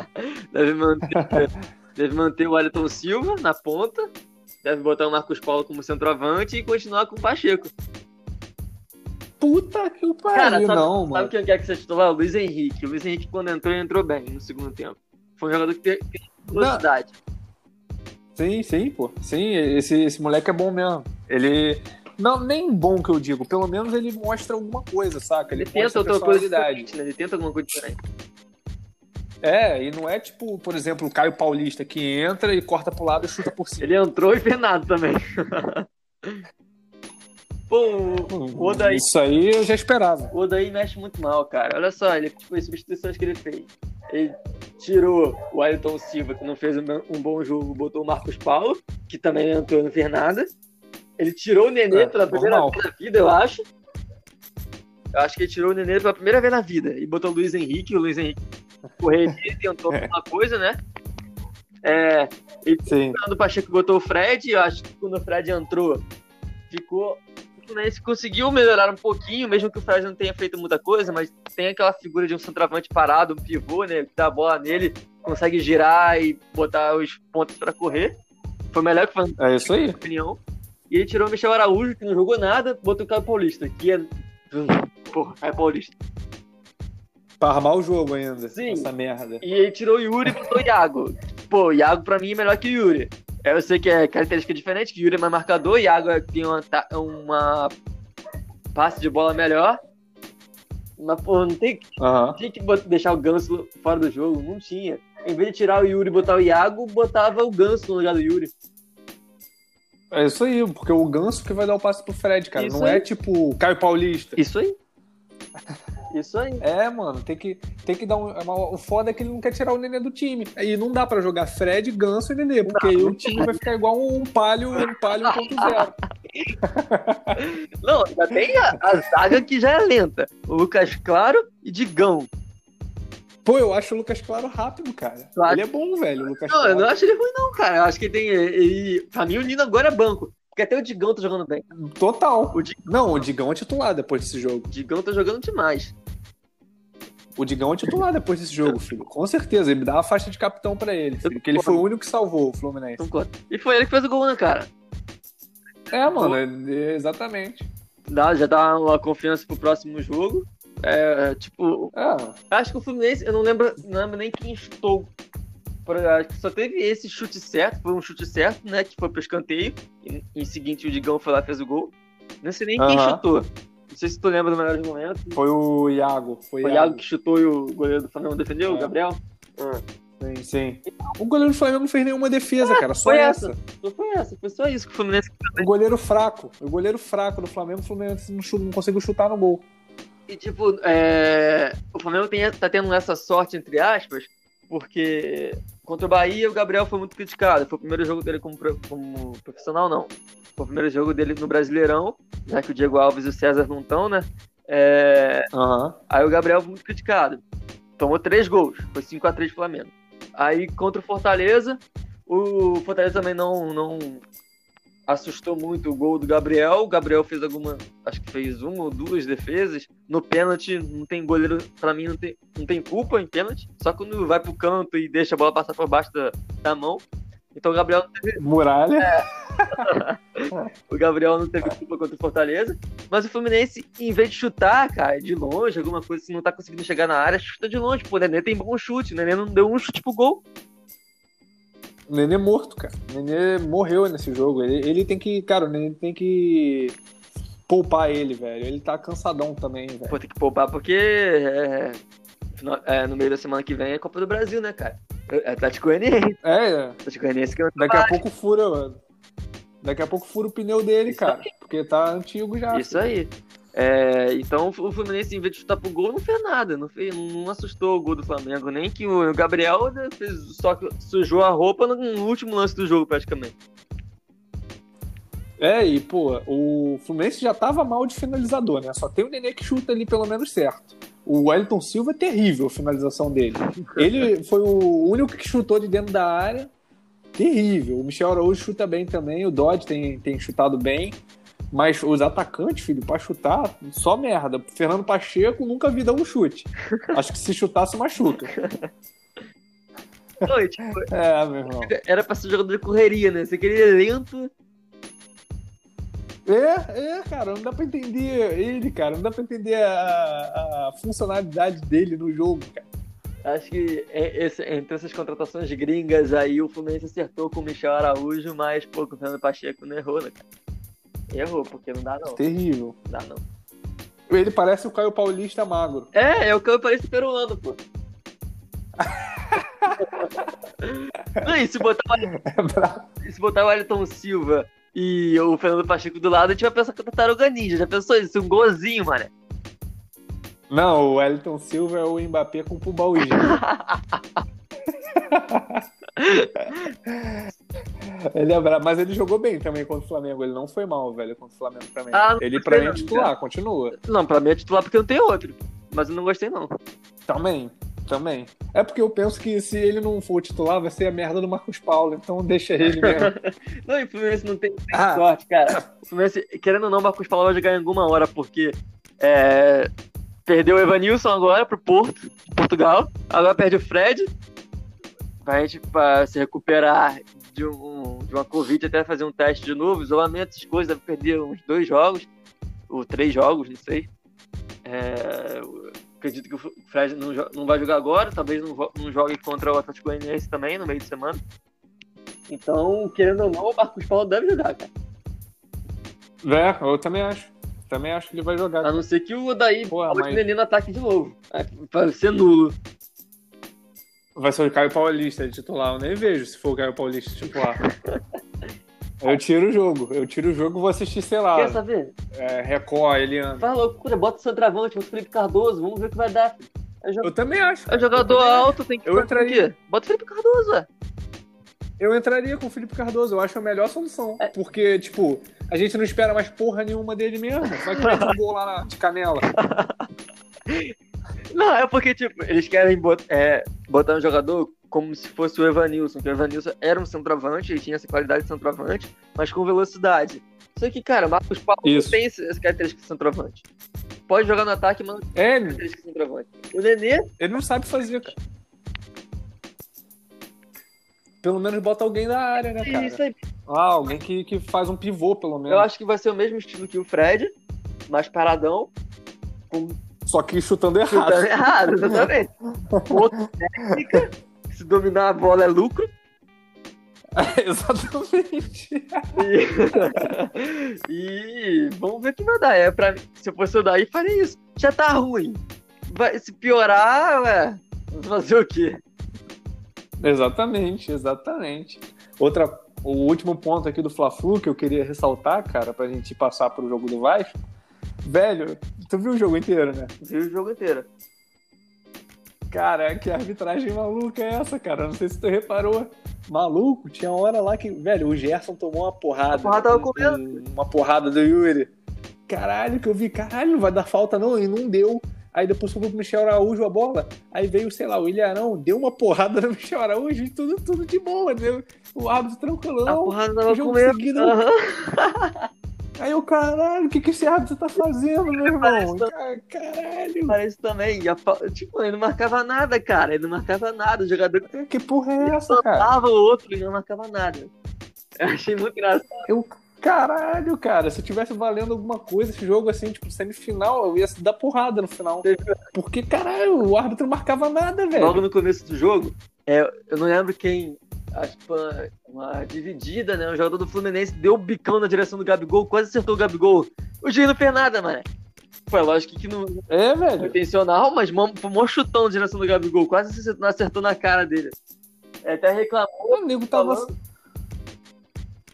Speaker 1: *laughs*
Speaker 2: deve, manter, deve manter o Alisson Silva na ponta. Deve botar o Marcos Paulo como centroavante e continuar com o Pacheco.
Speaker 1: Puta que o pariu, Cara,
Speaker 2: sabe,
Speaker 1: não,
Speaker 2: mano. Sabe quem é que você titular? O Luiz Henrique. O Luiz Henrique, quando entrou, entrou bem no segundo tempo. Foi um jogador que teve velocidade.
Speaker 1: Sim, sim, pô. Sim, esse, esse moleque é bom mesmo. Ele. Não, nem bom que eu digo, pelo menos ele mostra alguma coisa, saca?
Speaker 2: Ele, ele tenta outra coisa né? Ele tenta alguma coisa diferente.
Speaker 1: É, e não é tipo, por exemplo, o Caio Paulista que entra e corta pro lado e chuta por cima.
Speaker 2: Ele entrou e fez nada também. *laughs* Pô, o Odaí.
Speaker 1: Isso aí eu já esperava.
Speaker 2: O Odaí mexe muito mal, cara. Olha só, ele, tipo, as substituições que ele fez. Ele tirou o Ayrton Silva, que não fez um, bom jogo, botou o Marcos Paulo, que também entrou, não fez nada. Ele tirou o Nenê é, pela primeira vez da vida, eu acho. Eu acho que ele tirou o Nenê pela primeira vez na vida e botou o Luiz Henrique. O Luiz Henrique correria, tentou *laughs* alguma coisa, né? É, e o Pacheco botou o Fred. Eu acho que quando o Fred entrou, ficou. O Fluminense conseguiu melhorar um pouquinho, mesmo que o Fred não tenha feito muita coisa, mas tem aquela figura de um centroavante parado, um pivô, né? Que dá a bola nele, consegue girar e botar os pontos pra correr. Foi melhor que foi
Speaker 1: É isso aí.
Speaker 2: opinião. E ele tirou o Michel Araújo, que não jogou nada, botou o Caio Paulista, que é. Porra, Caio Paulista.
Speaker 1: Pra armar o jogo ainda.
Speaker 2: Sim.
Speaker 1: Essa merda.
Speaker 2: E ele tirou o Yuri e botou o Iago. Pô, o Iago pra mim é melhor que o Yuri. Eu sei que é característica diferente, que Yuri é mais marcador, Iago é- tem uma, uma passe de bola melhor. Mas, pô, não tem,
Speaker 1: Aham.
Speaker 2: tinha que deixar o Ganso fora do jogo, não tinha. Em vez de tirar o Yuri e botar o Iago, botava o Ganso no lugar do Yuri.
Speaker 1: É isso aí, porque o Ganso que vai dar o passe pro Fred, cara.
Speaker 2: Isso
Speaker 1: não
Speaker 2: aí.
Speaker 1: é tipo o Caio Paulista.
Speaker 2: Isso aí. *laughs* Isso aí.
Speaker 1: É, mano, tem que, tem que dar um. O foda é que ele não quer tirar o Nenê do time. Aí não dá pra jogar Fred, Ganso e Nenê, porque aí o time vai ficar igual um palio, um palio 1.0. *laughs*
Speaker 2: Não, ainda tem a, a zaga que já é lenta. O Lucas Claro e Digão.
Speaker 1: Pô, eu acho o Lucas Claro rápido, cara.
Speaker 2: Claro.
Speaker 1: Ele é bom, velho, Lucas
Speaker 2: Não, eu
Speaker 1: Claro.
Speaker 2: não acho ele ruim, não, cara. Eu acho que ele tem. Ele, pra mim, o Nino agora é banco. Porque até o Digão tá jogando bem.
Speaker 1: Total.
Speaker 2: O Di-
Speaker 1: Não, o Digão é titular depois desse jogo.
Speaker 2: O Digão tá jogando demais.
Speaker 1: O Digão é titular depois desse jogo, filho. Com certeza. Ele dá a faixa de capitão pra ele, filho. Que ele foi o único que salvou o Fluminense.
Speaker 2: Concordo. E foi ele que fez o gol, né, cara?
Speaker 1: É, mano, é- exatamente.
Speaker 2: Dá, já dá uma confiança pro próximo jogo. É, tipo,
Speaker 1: É,
Speaker 2: acho que o Fluminense, eu não lembro, não lembro nem quem chutou. Que só teve esse chute certo, foi um chute certo, né? Que foi pro escanteio. E, em seguinte, o Digão foi lá e fez o gol. Não sei nem quem chutou. Não sei se tu lembra do melhor momento.
Speaker 1: foi o Iago. Foi,
Speaker 2: Foi o Iago que chutou e o goleiro do Flamengo defendeu, o
Speaker 1: É.
Speaker 2: Gabriel?
Speaker 1: Sim, sim. O goleiro do Flamengo não fez nenhuma defesa, cara. Só
Speaker 2: foi
Speaker 1: essa.
Speaker 2: essa. Só foi essa, foi só isso que o Fluminense.
Speaker 1: O goleiro fraco. O goleiro fraco do Flamengo, o Fluminense não, não conseguiu chutar no gol.
Speaker 2: E tipo, é, o Flamengo tem, tá tendo essa sorte, entre aspas, porque contra o Bahia o Gabriel foi muito criticado. Foi o primeiro jogo dele como, como profissional, não. Foi o primeiro jogo dele no Brasileirão, já que o Diego Alves e o César não estão, né? É,
Speaker 1: Aham.
Speaker 2: Aí o Gabriel foi muito criticado. Tomou três gols. Foi 5x3 Flamengo. Aí contra o Fortaleza, o Fortaleza também não, não assustou muito o gol do Gabriel. O Gabriel fez alguma. Acho que fez uma ou duas defesas. No pênalti, não tem goleiro. Pra mim, não tem, não tem culpa em pênalti. Só quando vai pro canto e deixa a bola passar por baixo da, da mão. Então o Gabriel
Speaker 1: Muralha. *laughs*
Speaker 2: o Gabriel não teve culpa contra o Fortaleza. Mas o Fluminense, em vez de chutar, cara, de longe, alguma coisa assim, não tá conseguindo chegar na área, chuta de longe. Pô, o Nenê tem bom chute. O Nenê não deu um chute pro gol.
Speaker 1: O Nenê morto, cara. O Nenê morreu nesse jogo. Ele, ele tem que. Cara, o Nenê tem que poupar ele, velho. Ele tá cansadão também, velho.
Speaker 2: Pô, tem que poupar porque é, final- é, no meio da semana que vem é Copa do Brasil, né, cara? É Atlético Goianiense.
Speaker 1: É,
Speaker 2: Atlético Goianiense que é
Speaker 1: daqui a pouco fura, mano. Daqui a pouco fura o pneu dele,
Speaker 2: Isso
Speaker 1: cara. Porque tá antigo já.
Speaker 2: Isso aí. É, então o Fluminense, em vez de chutar pro gol, não fez nada. Não, fez, não assustou o gol do Flamengo. Nem que o Gabriel né, fez, só sujou a roupa no último lance do jogo, praticamente.
Speaker 1: É, e, pô, o Fluminense já tava mal de finalizador, né? Só tem o Nenê que chuta ali pelo menos certo. O Wellington Silva é terrível a finalização dele. Ele foi o único que chutou de dentro da área. Terrível. O Michel Araújo chuta bem também, o Dodge tem, tem chutado bem. Mas os atacantes, filho, pra chutar, só merda. Fernando Pacheco nunca vi dar um chute. Acho que se chutar, se machuca.
Speaker 2: Não, tipo,
Speaker 1: É, meu irmão.
Speaker 2: era pra ser jogador de correria, né? Você queria lento.
Speaker 1: É, é, cara, não dá pra entender ele, cara. Não dá pra entender a, a funcionalidade dele no jogo, cara.
Speaker 2: Acho que é- entre essas contratações gringas aí, o Fluminense acertou com o Michel Araújo, mas, pô, com o Fernando Pacheco não errou, né, cara? Errou, porque não dá não.
Speaker 1: Terrível.
Speaker 2: Não dá não.
Speaker 1: Ele parece o Caio Paulista magro.
Speaker 2: É, é o eu pareço peruano, pô. *laughs* não, e se botar, o-
Speaker 1: É
Speaker 2: se botar o Wellington Silva e o Fernando Pacheco do lado, a gente vai pensar que é Tartaruga Ninja. Já pensou isso? Um golzinho, mano.
Speaker 1: Não, o Wellington Silva é o Mbappé com o Pubauí. *laughs* *laughs* Ele é brabo, mas ele jogou bem também contra o Flamengo. Ele não foi mal, velho, contra o Flamengo também.
Speaker 2: Ah,
Speaker 1: ele, pra mim, é titular, continua.
Speaker 2: Não, pra mim é titular porque não tem outro. Mas eu não gostei, não.
Speaker 1: Também, também. É porque eu penso que se ele não for titular, vai ser a merda do Marcos Paulo. Então *laughs* deixa ele mesmo. *laughs*
Speaker 2: Não, e o Fluminense não tem, tem
Speaker 1: Ah.
Speaker 2: sorte, cara. O Fluminense, querendo ou não, o Marcos Paulo vai jogar em alguma hora, porque é, perdeu o Evanilson agora pro Porto, Portugal. Agora perde o Fred. Gente pra se recuperar de, um, de uma Covid até fazer um teste de novo. Isolamento, essas coisas, deve perder uns dois jogos, ou três jogos, não sei. É, acredito que o Fred não, não vai jogar agora, talvez não, não jogue contra o Atlético Goianiense também no meio de semana. Então, querendo ou não, o Marcos Paulo deve jogar, cara.
Speaker 1: é, eu também acho. Também acho que ele vai jogar.
Speaker 2: A não ser que o
Speaker 1: Porra,
Speaker 2: bote
Speaker 1: mas-
Speaker 2: no ataque de novo. É, Pra ser nulo.
Speaker 1: Vai ser o Caio Paulista de titular. Eu nem vejo se for o Caio Paulista titular. *laughs* Eu tiro o jogo. Eu tiro o jogo e vou assistir, sei lá,
Speaker 2: Quer saber?
Speaker 1: é, Record, Eliana.
Speaker 2: Faz loucura, bota o centroavante, bota o Felipe Cardoso, vamos ver o que vai dar. É, jo-
Speaker 1: Eu também acho.
Speaker 2: é jogador
Speaker 1: acho.
Speaker 2: alto, tem que
Speaker 1: Eu entraria.
Speaker 2: Bota o Felipe Cardoso, ué.
Speaker 1: Eu entraria com o Felipe Cardoso, eu acho a melhor solução.
Speaker 2: É.
Speaker 1: Porque, tipo, a gente não espera mais porra nenhuma dele mesmo. Vai que mete um gol lá na- de canela. *laughs*
Speaker 2: Não, é porque, tipo, eles querem bot- é, botar um jogador como se fosse o Evanilson, que o Evanilson era um centroavante, ele tinha essa qualidade de centroavante, mas com velocidade. Só que, cara, Marcos Paulo
Speaker 1: Isso.
Speaker 2: não tem esse- essa característica de centroavante. Pode jogar no ataque, mas não tem
Speaker 1: É,
Speaker 2: característica de centroavante. O Nenê,
Speaker 1: ele não sabe fazer, cara. Pelo menos bota alguém da área, né, cara?
Speaker 2: isso aí.
Speaker 1: Ah, alguém que, que faz um pivô, pelo menos.
Speaker 2: Eu acho que vai ser o mesmo estilo que o Fred, mais paradão, com
Speaker 1: Só que chutando errado.
Speaker 2: chutando errado, exatamente. *laughs* Outra técnica, se dominar a bola é lucro. *laughs*
Speaker 1: Exatamente. *laughs*
Speaker 2: E... e vamos ver o que vai dar. É, pra... Se eu fosse eu daí, faria isso. Já tá ruim. Vai... Se piorar, ué, fazer o quê?
Speaker 1: Exatamente, exatamente. Outra, o último ponto aqui do Fla-Flu que eu queria ressaltar, cara, pra gente passar pro jogo do Vasco. Velho, tu viu o jogo inteiro, né?
Speaker 2: Viu o jogo inteiro.
Speaker 1: Cara, que arbitragem maluca é essa, cara? Não sei se tu reparou. Maluco, tinha hora lá que, velho, o Gerson tomou uma porrada.
Speaker 2: A porrada tava comendo.
Speaker 1: um- Uma porrada do Yuri. Caralho, que eu vi, caralho, não vai dar falta não, e não deu. Aí depois sobrou pro Michel Araújo a bola. Aí veio, sei lá, o Ilharão, deu uma porrada no *laughs* Michel Araújo e tudo, tudo de boa, né? O árbitro
Speaker 2: A
Speaker 1: tranquilão.
Speaker 2: porrada tava comendo.
Speaker 1: seguido-
Speaker 2: Aham. *laughs*
Speaker 1: Aí eu, caralho, o que, que esse árbitro tá fazendo, meu irmão?
Speaker 2: Parece
Speaker 1: Caralho.
Speaker 2: Parece também. Tipo, ele não marcava nada, cara. Ele não marcava nada. O jogador que
Speaker 1: Que porra é essa, cara?
Speaker 2: soltava o outro e não marcava nada. Eu achei muito engraçado.
Speaker 1: Eu, caralho, cara, se tivesse valendo alguma coisa esse jogo assim, tipo, semifinal, eu ia dar porrada no final. Porque, caralho, o árbitro não marcava nada, velho.
Speaker 2: Logo no começo do jogo, é, eu não lembro quem. Foi uma, dividida, né? O jogador do Fluminense deu o bicão na direção do Gabigol, quase acertou o Gabigol. O juiz não fez nada, mano. Foi lógico que não
Speaker 1: É,
Speaker 2: foi
Speaker 1: velho.
Speaker 2: intencional, mas foi um chutão na direção do Gabigol, quase acertou- não acertou na cara dele. É, até reclamou.
Speaker 1: O nego tava.
Speaker 2: Falando.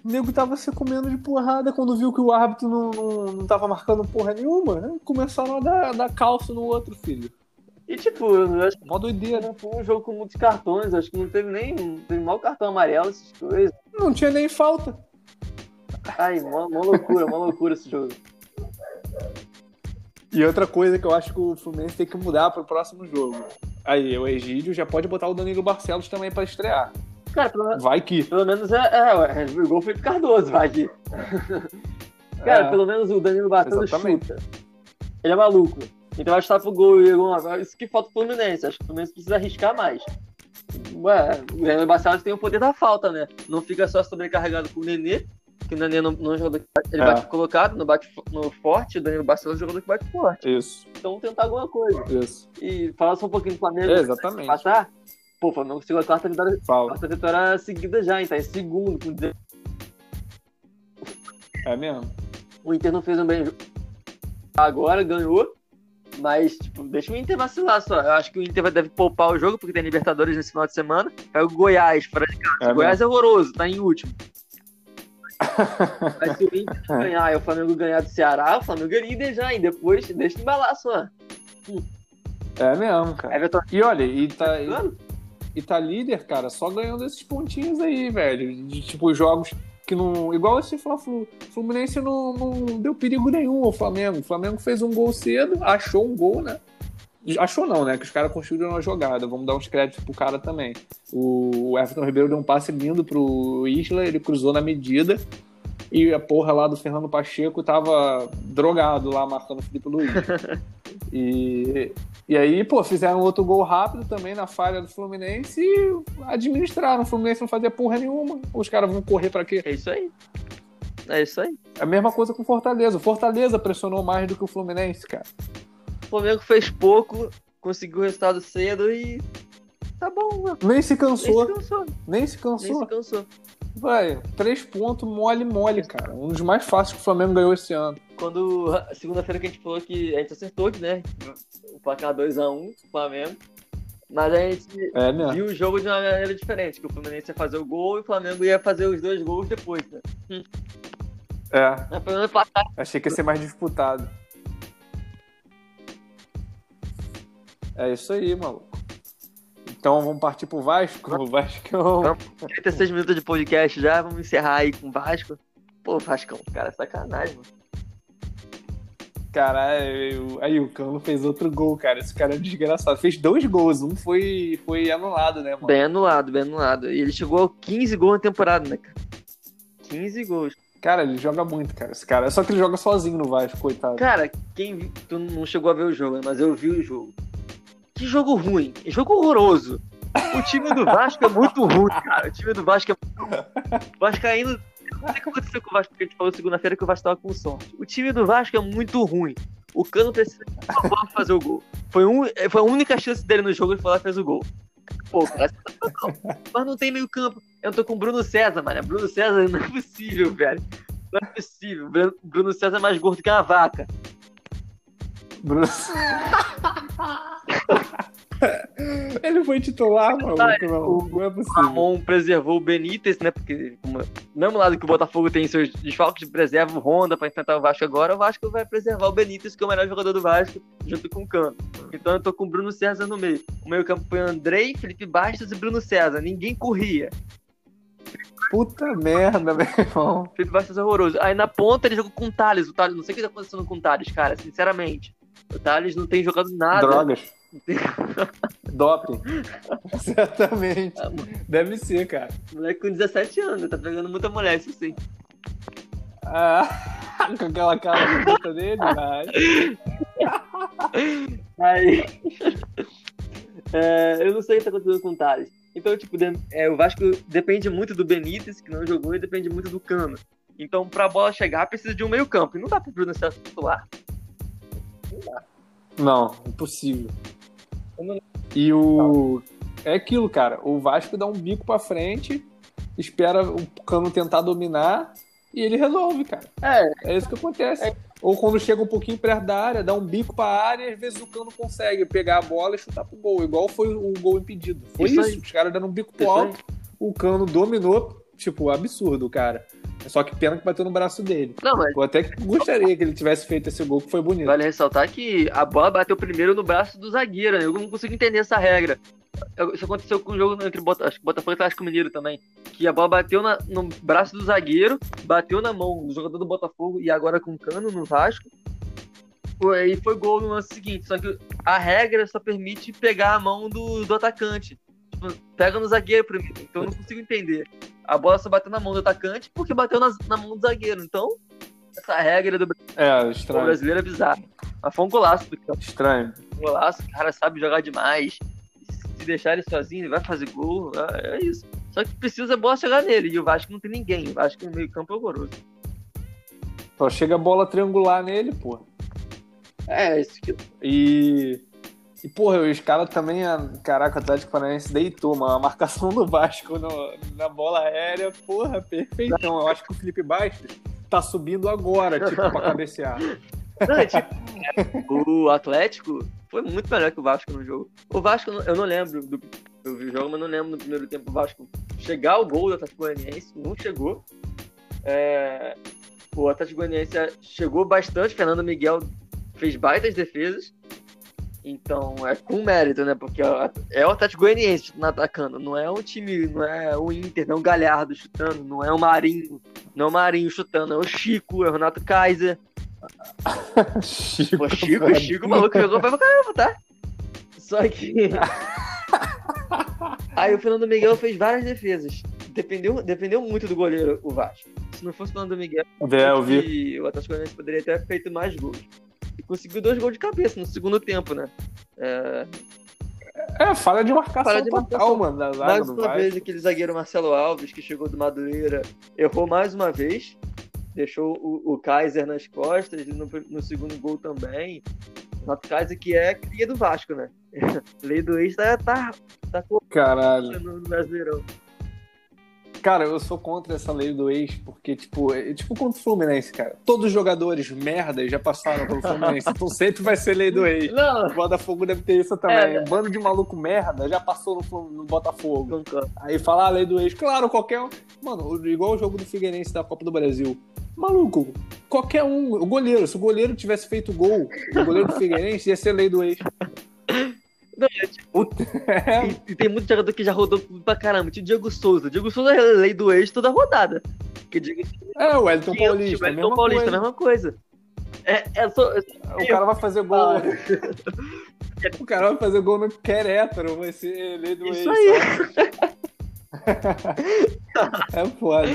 Speaker 1: O nego tava se comendo de porrada quando viu que o árbitro não, não, não tava marcando porra nenhuma. né? Começaram a dar, dar calço no outro, filho.
Speaker 2: E tipo, eu acho que
Speaker 1: Mó doideira.
Speaker 2: não foi um jogo com muitos cartões, acho que não teve nem. Não teve mal cartão amarelo, essas coisas.
Speaker 1: Não tinha nem falta.
Speaker 2: Ai, mó, mó loucura, mó loucura esse jogo.
Speaker 1: E outra coisa que eu acho que o Fluminense tem que mudar pro próximo jogo. Aí, o Egídio já pode botar o Danilo Barcelos também pra estrear.
Speaker 2: Cara, pelo,
Speaker 1: Vai que.
Speaker 2: pelo menos é, é, ué, o gol foi do Cardoso, vai aqui. *laughs* Cara,
Speaker 1: É.
Speaker 2: pelo menos o Danilo Barcelos
Speaker 1: Exatamente.
Speaker 2: chuta. Ele é maluco. Então vai chutar pro gol e. Isso que falta pro Fluminense. Acho que o Fluminense precisa arriscar mais. Ué, o Danilo Barcelos tem o poder da falta, né? Não fica só sobrecarregado com o Nenê, que o Nenê não, não que bate- ele
Speaker 1: É.
Speaker 2: bate colocado, não bate no forte, o Danilo Barcelos é jogador que bate forte.
Speaker 1: Isso,
Speaker 2: Então tentar alguma coisa.
Speaker 1: isso.
Speaker 2: E falar só um pouquinho do Flamengo.
Speaker 1: É, exatamente.
Speaker 2: Passar? Pô, o Flamengo conseguiu a quarta vitória,
Speaker 1: Fala.
Speaker 2: quarta vitória seguida já, hein? Tá em segundo com 16
Speaker 1: É mesmo?
Speaker 2: O Inter não fez um bem. Agora ganhou. Mas, tipo, deixa o Inter vacilar só. Eu acho que o Inter deve poupar o jogo, porque tem Libertadores nesse final de semana. Aí o Goiás, fora de casa.
Speaker 1: É
Speaker 2: o Goiás é horroroso, tá em último. *laughs* Mas se o Inter
Speaker 1: É.
Speaker 2: ganhar e o Flamengo ganhar do Ceará, o Flamengo é líder já, hein? Depois deixa embalar só.
Speaker 1: É mesmo, cara.
Speaker 2: Everton
Speaker 1: E olha, e tá. e- e tá líder, cara, só ganhando esses pontinhos aí, velho. De tipo, jogos que não. Igual esse Fla-Flu. Fluminense não, não deu perigo nenhum ao Flamengo. O Flamengo fez um gol cedo, achou um gol, né? Achou não, né? Que os caras construíram uma jogada. Vamos dar uns créditos pro cara também. O Everton Ribeiro deu um passe lindo pro Isla, ele cruzou na medida. E a porra lá do Fernando Pacheco tava drogado lá marcando o Felipe Luiz. *laughs* e, e aí, pô, fizeram outro gol rápido também na falha do Fluminense e administraram. O Fluminense não fazia porra nenhuma. Os caras vão correr para quê?
Speaker 2: É isso aí. É isso aí.
Speaker 1: É a mesma coisa com o Fortaleza. O Fortaleza pressionou mais do que o Fluminense, cara.
Speaker 2: O Flamengo fez pouco, conseguiu o resultado cedo e. Tá bom, mano.
Speaker 1: Nem se cansou.
Speaker 2: Nem se cansou.
Speaker 1: Nem se cansou.
Speaker 2: Nem se cansou.
Speaker 1: Vai, três pontos mole, mole, cara. Um dos mais fáceis que o Flamengo ganhou esse ano.
Speaker 2: Quando, segunda-feira que a gente falou que a gente acertou, né? O placar 2x1 um, Flamengo. Mas a gente
Speaker 1: é,
Speaker 2: viu o jogo de uma maneira diferente, que o Fluminense ia fazer o gol e o Flamengo ia fazer os dois gols depois, né?
Speaker 1: É.
Speaker 2: Placar...
Speaker 1: Achei que ia ser mais disputado. É isso aí, maluco. Então vamos partir pro Vasco. O Vascão.
Speaker 2: 36 minutos de podcast já, vamos encerrar aí com o Vasco. Pô, Vascão, cara, é sacanagem, mano.
Speaker 1: Caralho, aí o Cano fez outro gol, cara. Esse cara é desgraçado. Fez dois gols, um foi, foi anulado, né, mano?
Speaker 2: Bem anulado, bem anulado. E ele chegou a 15 gols na temporada, né, cara? 15 gols.
Speaker 1: Cara, ele joga muito, cara. Esse cara. Só que ele joga sozinho no Vasco, coitado.
Speaker 2: Cara, quem. Tu não chegou a ver o jogo, né? Mas eu vi o jogo. Que jogo ruim. Jogo horroroso. O time do Vasco é muito ruim, cara. O time do Vasco é muito... Vascaíno. Não sei o que aconteceu com o Vasco, porque a gente falou segunda-feira que o Vasco tava com sorte. O time do Vasco é muito ruim. O Cano precisa de fazer o gol. Foi, um, foi a única chance dele no jogo, ele foi lá e fez o gol. Pô, cara, mas não tem meio campo. Eu tô com o Bruno César, mano. Bruno César não é possível, velho. Não é possível. Bruno César é mais gordo que uma vaca.
Speaker 1: Bruno. *laughs* Ele foi titular, maluco. Não, não é possível. O
Speaker 2: Ramon preservou o Benítez, né? Porque, como, mesmo lado que o Botafogo tem seus desfalques, preserva o Honda pra enfrentar o Vasco agora, o Vasco vai preservar o Benítez, que é o melhor jogador do Vasco, junto com o Cano. Então eu tô com o Bruno César no meio. O meio campo foi Andrei, Felipe Bastos e Bruno César. Ninguém corria.
Speaker 1: Puta merda, meu irmão.
Speaker 2: Felipe Bastos é horroroso. Aí na ponta ele jogou com o Thales. O Thales, não sei o que tá acontecendo com o Thales, cara, sinceramente. O Thales não tem jogado nada.
Speaker 1: Drogas. *laughs* Doping. *laughs* Certamente. Ah, Deve ser, cara.
Speaker 2: Moleque com 17 anos, tá pegando muita mulher, isso sim.
Speaker 1: Ah, *laughs* com aquela cara bonita dele, mas.
Speaker 2: Aí. É, eu não sei o que tá acontecendo com o Thales. Então, tipo, é, o Vasco depende muito do Benítez, que não jogou, e depende muito do Cano. Então, pra bola chegar, precisa de um meio campo. E não dá pro Bruno César titular.
Speaker 1: Não dá. Não, impossível. E o. É aquilo, cara. O Vasco dá um bico pra frente, espera o Cano tentar dominar e ele resolve, cara. É. É isso que acontece. É. Ou quando chega um pouquinho perto da área, dá um bico pra área e às vezes o Cano consegue pegar a bola e chutar pro gol. Igual foi o gol impedido. Foi isso. isso. Os caras dando um bico pro alto, o Cano dominou, tipo, absurdo, cara. Só que pena que bateu no braço dele.
Speaker 2: Não, mas...
Speaker 1: Eu até gostaria que ele tivesse feito esse gol, que foi bonito.
Speaker 2: Vale ressaltar que a bola bateu primeiro no braço do zagueiro, né? Eu não consigo entender essa regra. Isso aconteceu com o jogo entre Bota... acho que Botafogo e Atlético Mineiro também. Que a bola bateu na... no braço do zagueiro, bateu na mão do jogador do Botafogo e agora com cano no Vasco. E foi gol no lance seguinte. Só que a regra só permite pegar a mão do, do atacante. Pega no zagueiro primeiro. Então eu não consigo entender a bola só bateu na mão do atacante porque bateu na, na mão do zagueiro. Então, essa regra do,
Speaker 1: é, estranho.
Speaker 2: brasileiro é bizarra. Mas foi um golaço do campo.
Speaker 1: Estranho.
Speaker 2: Um golaço, o cara sabe jogar demais. Se deixar ele sozinho, ele vai fazer gol. É, é isso. Só que precisa a bola chegar nele. E o Vasco não tem ninguém. O Vasco no meio campo é horroroso.
Speaker 1: Só chega a bola triangular nele, pô.
Speaker 2: É, isso que.
Speaker 1: E e, porra, os caras também, caraca, o Atlético Paranaense deitou, mano. A marcação do Vasco no, na bola aérea, porra, perfeitão. Eu acho que o Felipe Bastos tá subindo agora, tipo, pra cabecear.
Speaker 2: Não, é tipo, o Atlético foi muito melhor que o Vasco no jogo. O Vasco, eu não lembro do. Eu vi o jogo, mas não lembro no primeiro tempo o Vasco chegar ao gol do Atlético Goianiense. Não chegou. É, o Atlético Goianiense chegou bastante. Fernando Miguel fez baitas defesas. Então, é com mérito, né? Porque é o Atlético Goianiense atacando. Não é um time, não é o Inter, não é o Galhardo chutando, não é o Marinho, não é o Marinho chutando, é o Chico, é o Renato Kaiser. *laughs* Chico, Pô, Chico, Chico, o maluco jogou pra caramba, tá? Só que. *laughs* Aí o Fernando Miguel fez várias defesas. Dependeu, dependeu muito do goleiro, o Vasco. Se não fosse o Fernando Miguel,
Speaker 1: é, eu vi.
Speaker 2: o Atlético Goianiense poderia ter feito mais gols conseguiu dois gols de cabeça no segundo tempo, né?
Speaker 1: É, é falha de marcação falha de total, mano. Da zaga
Speaker 2: mais uma vez, aquele zagueiro Marcelo Alves, que chegou do Madureira, errou mais uma vez. Deixou o, o Kaiser nas costas, no, no segundo gol também. O Kaiser que é cria do Vasco, né? *laughs* Lei do ex tá, tá, tá
Speaker 1: Caralho.
Speaker 2: no Brasileirão.
Speaker 1: Cara, eu sou contra essa lei do ex, porque, tipo, é tipo contra o Fluminense, cara. Todos os jogadores merda já passaram pelo Fluminense, então sempre vai ser lei do ex. *laughs* Não. O Botafogo deve ter isso também. É. Bando de maluco merda já passou no, no Botafogo. Aí fala a ah, lei do ex. Claro, qualquer um. Mano, igual o jogo do Figueirense da Copa do Brasil. Maluco, qualquer um. O goleiro, se o goleiro tivesse feito gol, o goleiro do Figueirense ia ser lei do ex. *laughs*
Speaker 2: Não, é tipo, *laughs* e, e, tem muito jogador que já rodou pra caramba. Tipo Diego Souza. Diego Souza é lei do ex toda rodada.
Speaker 1: Que Diego... É, o Elton Paulista. O Elton Paulista,
Speaker 2: coisa. mesma coisa. É, é só, é
Speaker 1: só... O cara vai fazer gol. Ah. *laughs* o cara vai fazer gol no Querétaro, vai ser lei do Isso ex. Aí. *laughs* é foda.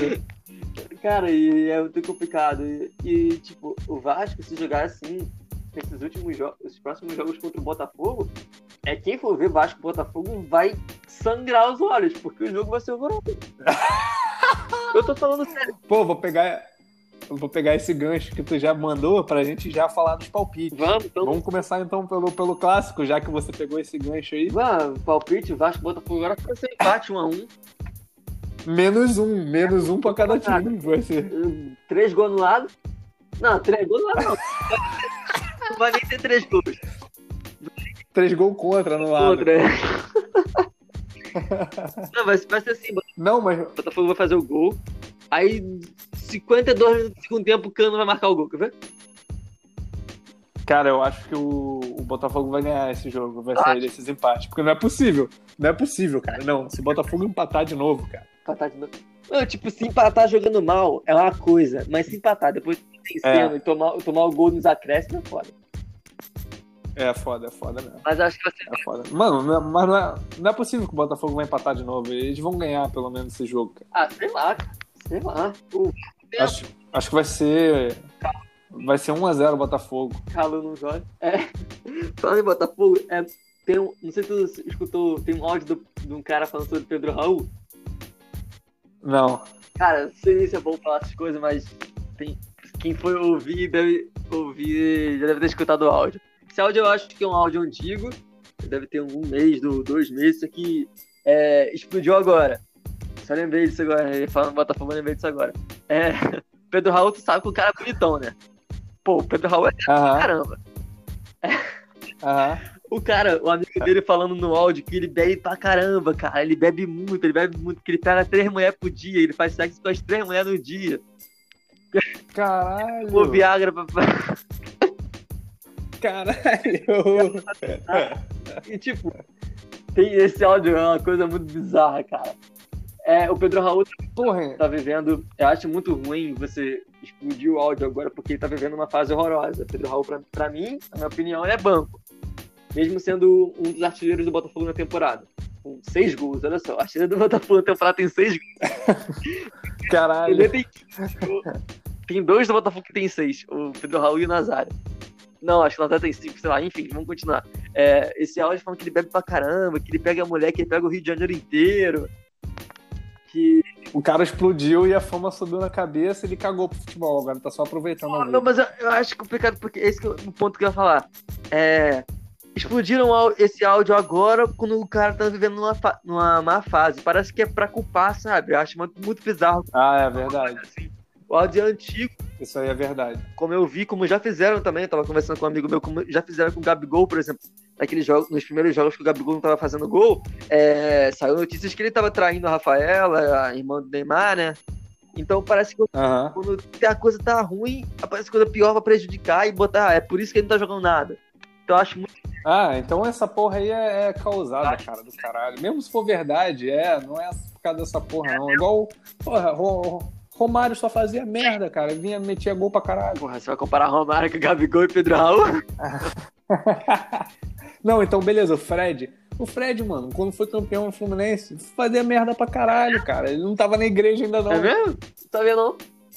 Speaker 2: Cara, e é muito complicado. E, e, tipo, o Vasco, se jogar assim, nesses últimos jogos, os próximos jogos contra o Botafogo, é quem for ver Vasco Botafogo vai sangrar os olhos, porque o jogo vai ser horroroso. *laughs* Eu tô falando sério.
Speaker 1: Pô, vou pegar. Vou pegar esse gancho que tu já mandou pra gente já falar dos palpites.
Speaker 2: Vamos, então.
Speaker 1: Vamos começar então pelo, pelo clássico, já que você pegou esse gancho aí.
Speaker 2: Vamos, palpite, Vasco Botafogo agora vai ser empate 1 um a 1 um.
Speaker 1: Menos um, menos um pra cada time. Vai ser.
Speaker 2: Três gols no lado. Não, três gols no lado não. não vai nem ter três gols.
Speaker 1: Três gols contra no lado. Contra, é. *laughs*
Speaker 2: Não, vai, vai ser assim.
Speaker 1: Não, mas. O
Speaker 2: Botafogo vai fazer o gol. Aí, 52 minutos do segundo tempo, o Cano vai marcar o gol, quer ver?
Speaker 1: Cara, eu acho que o, o Botafogo vai ganhar esse jogo, vai sair desses empates. Porque não é possível. Não é possível, cara. Não, se o Botafogo empatar de novo, cara.
Speaker 2: Empatar de novo. Não, tipo, se empatar jogando mal é uma coisa, mas se empatar depois vencendo é. e tomar, tomar o gol nos acréscimos é foda.
Speaker 1: É foda, é foda mesmo.
Speaker 2: Mas acho que vai ser.
Speaker 1: É foda. Mano, é, mas não é, não é possível que o Botafogo vai empatar de novo. Eles vão ganhar pelo menos esse jogo, cara.
Speaker 2: Ah, sei lá, cara. Sei lá. Uh,
Speaker 1: acho, acho que vai ser. Vai ser 1x0 o Botafogo.
Speaker 2: Calou no jogo. É. Falando em Botafogo, é, tem um, não sei se tu escutou, tem um áudio do, de um cara falando sobre Pedro Raul.
Speaker 1: Não.
Speaker 2: Cara, não sei se é bom falar essas coisas, mas tem, quem foi ouvir deve ouvir, já deve ter escutado o áudio. Esse áudio eu acho que é um áudio antigo, deve ter um mês, dois meses, isso aqui é, explodiu agora. Só lembrei disso agora, ele falando Botafogo, eu lembrei disso agora. É, *laughs* Pedro Raul, tu sabe que o cara é bonitão, né? Pô, o Pedro Raul é
Speaker 1: uhum.
Speaker 2: caramba.
Speaker 1: Uhum. *laughs*
Speaker 2: O cara, o amigo dele falando no áudio que ele bebe pra caramba, cara. Ele bebe muito, ele bebe muito, que ele pega três mulheres por dia, ele faz sexo com as três mulheres no dia.
Speaker 1: Caralho!
Speaker 2: Pô, Viagra pra.
Speaker 1: Caralho!
Speaker 2: e tipo, tem esse áudio é uma coisa muito bizarra, cara. É, o Pedro Raul
Speaker 1: Porra.
Speaker 2: tá vivendo. Eu acho muito ruim você explodir o áudio agora, porque ele tá vivendo uma fase horrorosa. O Pedro Raul, pra, pra mim, na minha opinião, ele é banco. Mesmo sendo um dos artilheiros do Botafogo na temporada. Com seis gols, olha só. O artilheiro do Botafogo na temporada tem seis gols.
Speaker 1: Caralho.
Speaker 2: Ele tem, tem dois do Botafogo que tem seis. O Pedro Raul e o Nazário. Não, acho que ela tem cinco, sei lá, enfim, vamos continuar. É, esse áudio falando que ele bebe pra caramba, que ele pega a mulher, que ele pega o Rio de Janeiro inteiro. Que.
Speaker 1: O cara explodiu e a fama subiu na cabeça e ele cagou pro futebol, agora tá só aproveitando
Speaker 2: a Não, mas eu, eu, acho complicado porque esse é o ponto que eu ia falar. É. Explodiram esse áudio agora quando o cara tá vivendo numa, numa má fase. Parece que é pra culpar, sabe? Eu acho muito, muito bizarro.
Speaker 1: Ah, é verdade.
Speaker 2: Assim. O áudio é antigo.
Speaker 1: Isso aí é verdade.
Speaker 2: Como eu vi, como já fizeram também, eu tava conversando com um amigo meu, como já fizeram com o Gabigol, por exemplo, naqueles jogos, nos primeiros jogos que o Gabigol não tava fazendo gol, é, saiu notícias que ele tava traindo a Rafaela, a irmã do Neymar, né? Então parece que
Speaker 1: uhum.
Speaker 2: quando a coisa tá ruim, aparece coisa pior pra prejudicar e botar, ah, é por isso que ele não tá jogando nada. Então eu acho muito.
Speaker 1: Ah, então essa porra aí é, é causada, cara, do caralho. Mesmo se for verdade, é, não é por causa dessa porra, não. Igual, porra, Ro- Romário só fazia merda, cara. Vinha, metia gol pra caralho.
Speaker 2: Porra, você vai comparar Romário com Gabigol e Pedro Raul? *laughs*
Speaker 1: Não, então beleza, o Fred. O Fred, mano, quando foi campeão no Fluminense, fazia merda pra caralho, cara. Ele não tava na igreja ainda, não.
Speaker 2: É mesmo? Não sabia não.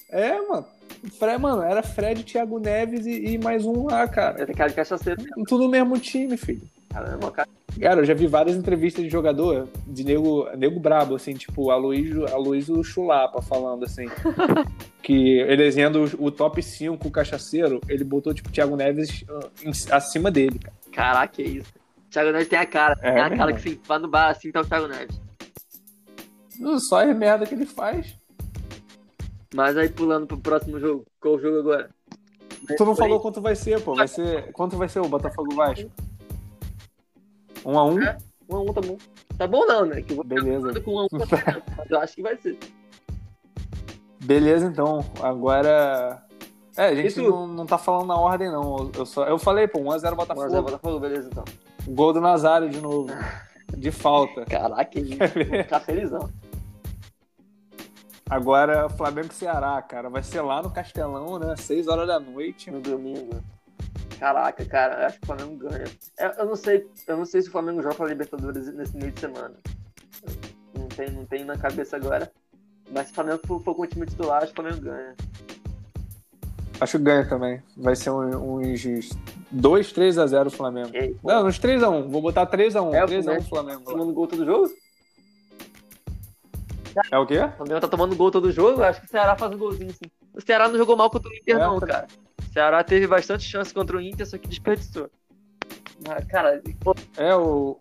Speaker 1: É, mano. O Fred, mano, era Fred, Thiago Neves e, e mais um lá, cara.
Speaker 2: Eu tenho cara de cachaceiro.
Speaker 1: Tudo no mesmo time, filho.
Speaker 2: Caramba, cara.
Speaker 1: Cara, eu já vi várias entrevistas de jogador, de nego, nego brabo, assim, tipo, Aloysio, Aloysio Chulapa falando, assim, *laughs* que elegindo o, o top 5 cachaceiro, ele botou, tipo, Thiago Neves ah, em- acima dele, cara.
Speaker 2: Caraca, que isso. Thiago Neves tem a cara.
Speaker 1: É
Speaker 2: tem a
Speaker 1: mesmo.
Speaker 2: cara que se vai no bar assim, tá o Thiago Neves.
Speaker 1: Só é merda que ele faz.
Speaker 2: Mas aí pulando pro próximo jogo. Qual o jogo agora?
Speaker 1: Tu não falou quanto vai ser, pô. Vai ser. Quanto vai ser o Botafogo Vasco? Um a um?
Speaker 2: É. Um a um tá bom. Tá bom não, né? Que eu vou
Speaker 1: Beleza.
Speaker 2: com um a um caramba, mas eu acho que vai ser.
Speaker 1: Beleza, então. Agora. É, a gente não, não tá falando na ordem, não. Eu, só, eu falei, pô, 1x0
Speaker 2: 1
Speaker 1: Botafogo.
Speaker 2: a 0 Botafogo, beleza então.
Speaker 1: Gol do Nazário de novo. De falta.
Speaker 2: Caraca. *laughs* Vou ficar felizão.
Speaker 1: Agora, Flamengo e Ceará, cara. Vai ser lá no Castelão, né? 6 horas da noite.
Speaker 2: No domingo. Caraca, cara, eu acho que o Flamengo ganha. Eu, eu não sei, eu não sei se o Flamengo joga pra Libertadores nesse meio de semana. Eu Não tem, não tem na cabeça agora. Mas se o Flamengo for, for com o time titular, acho que o Flamengo ganha.
Speaker 1: Acho que ganha também. Vai ser um- uns 2, 3 a 0 o Flamengo.
Speaker 2: E pô,
Speaker 1: Não, uns 3x1. Vou botar 3x1.
Speaker 2: É, o
Speaker 1: 3x1 Flamengo. lá.
Speaker 2: tomando gol todo jogo?
Speaker 1: É o quê?
Speaker 2: O Flamengo tá tomando gol todo jogo, acho que o Ceará faz um golzinho assim. O Ceará não jogou mal contra o Inter,
Speaker 1: É,
Speaker 2: não,
Speaker 1: tá-
Speaker 2: cara. Ceará teve bastante chance contra o Inter, só que desperdiçou. Mas, cara, pô,
Speaker 1: É, o.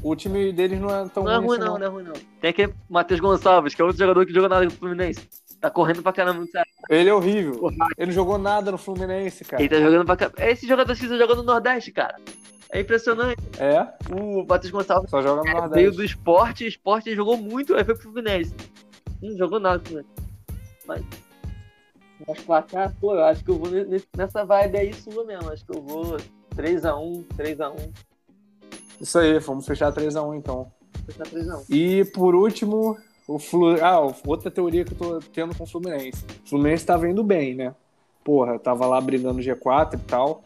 Speaker 1: O time deles não é tão
Speaker 2: não é
Speaker 1: ruim,
Speaker 2: ruim
Speaker 1: assim,
Speaker 2: não, não é ruim não. Tem aquele Matheus Gonçalves, que é outro jogador que joga nada com o Fluminense. Tá correndo pra caramba no Ceará.
Speaker 1: Ele é horrível. Ele não jogou nada no Fluminense, cara.
Speaker 2: Ele tá jogando pra caramba. É esse jogador que tá jogando no Nordeste, cara. É impressionante.
Speaker 1: É,
Speaker 2: O Matheus Gonçalves
Speaker 1: só joga no
Speaker 2: veio
Speaker 1: Nordeste.
Speaker 2: do esporte, esporte jogou muito, aí foi pro Fluminense. Não jogou nada com o Fluminense. Mas. Mas placar, pô, eu acho que eu vou ne- nessa vibe aí sua mesmo. Acho que eu vou 3x1, 3x1.
Speaker 1: Isso aí, vamos fechar 3x1 então.
Speaker 2: Fechar 3x1.
Speaker 1: E por último, o Flu. Ah, outra teoria que eu tô tendo com o Fluminense. O Fluminense tava indo bem, né? Porra, tava lá brigando G4 e tal.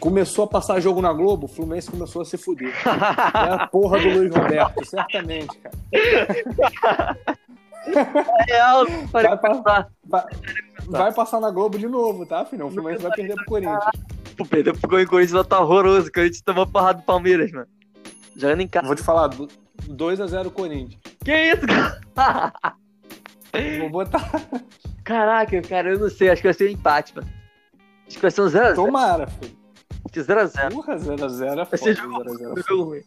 Speaker 1: Começou a passar jogo na Globo, o Fluminense começou a se fuder. É a porra do Luiz Roberto, certamente, cara. *laughs*
Speaker 2: Real, parei
Speaker 1: Vai
Speaker 2: pra pensar.
Speaker 1: Vai, vai passar na Globo de novo, tá, filhão? O Fluminense vai perder pro Corinthians.
Speaker 2: Pô, perdeu pro Corinthians, tá horroroso. O Corinthians tomou porrada do Palmeiras, mano. Jogando em casa.
Speaker 1: Vou te falar, 2x0 Corinthians.
Speaker 2: Que isso, cara? *laughs*
Speaker 1: Vou botar.
Speaker 2: Caraca, cara, eu não sei. Acho que vai ser um empate, mano. Acho que vai ser um 0x0.
Speaker 1: Tomara, filho.
Speaker 2: 0x0.
Speaker 1: Porra, 0x0 é
Speaker 2: Vai ser
Speaker 1: foda.
Speaker 2: jogo
Speaker 1: 0x0 é
Speaker 2: jogo ruim.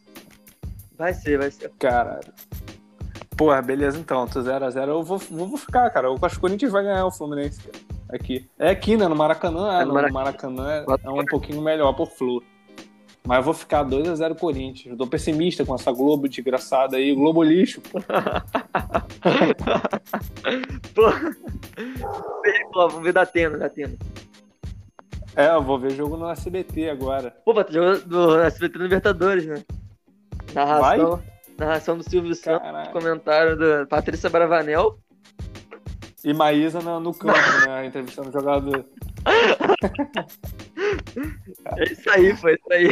Speaker 2: Vai ser, vai ser.
Speaker 1: Caralho. Porra, beleza então. Tu 0x0. Eu vou, vou ficar, cara. Eu acho que o Corinthians vai ganhar o Fluminense aqui. É aqui, né? No Maracanã. É,
Speaker 2: É no
Speaker 1: no Maracanã é, é um pouquinho melhor por Flu. Mas eu vou ficar 2x0 Corinthians. Eu tô pessimista com essa Globo desgraçada aí. Globo lixo. *laughs* pô.
Speaker 2: Pô. Pô, vamos ver da Atena, da Atena.
Speaker 1: É, eu vou ver jogo no SBT agora.
Speaker 2: Pô, vai ter jogo do SBT no Libertadores, né? Narração, narração do Silvio Santos,
Speaker 1: Caralho.
Speaker 2: comentário da Patrícia Bravanel.
Speaker 1: E Maísa no, no campo, né? Entrevistando o jogador.
Speaker 2: É isso aí, foi isso aí.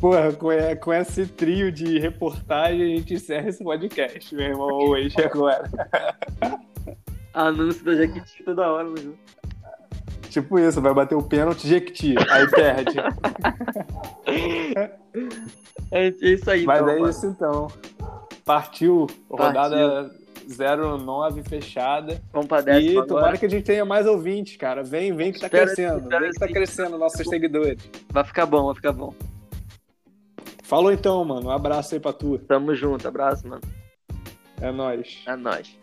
Speaker 1: Porra, com, é- com esse trio de reportagem a gente encerra esse podcast, meu irmão, hoje agora.
Speaker 2: Anúncio da Jequiti toda hora no jogo.
Speaker 1: Tipo isso, vai bater o pênalti Jequiti, aí perde.
Speaker 2: É isso aí,
Speaker 1: Mas
Speaker 2: então,
Speaker 1: é
Speaker 2: mano.
Speaker 1: isso então. Partiu, rodada 09 fechada.
Speaker 2: Vamos pra décima
Speaker 1: E
Speaker 2: agora.
Speaker 1: tomara que a gente tenha mais ouvintes, cara. Vem, vem que tá
Speaker 2: Espera-
Speaker 1: crescendo.
Speaker 2: espera
Speaker 1: Vem que tá crescendo nossos seguidores.
Speaker 2: Vai ficar bom, vai ficar bom.
Speaker 1: Falou então, mano. Um abraço aí pra tu.
Speaker 2: Tamo junto, abraço, mano.
Speaker 1: É nóis.
Speaker 2: É nóis.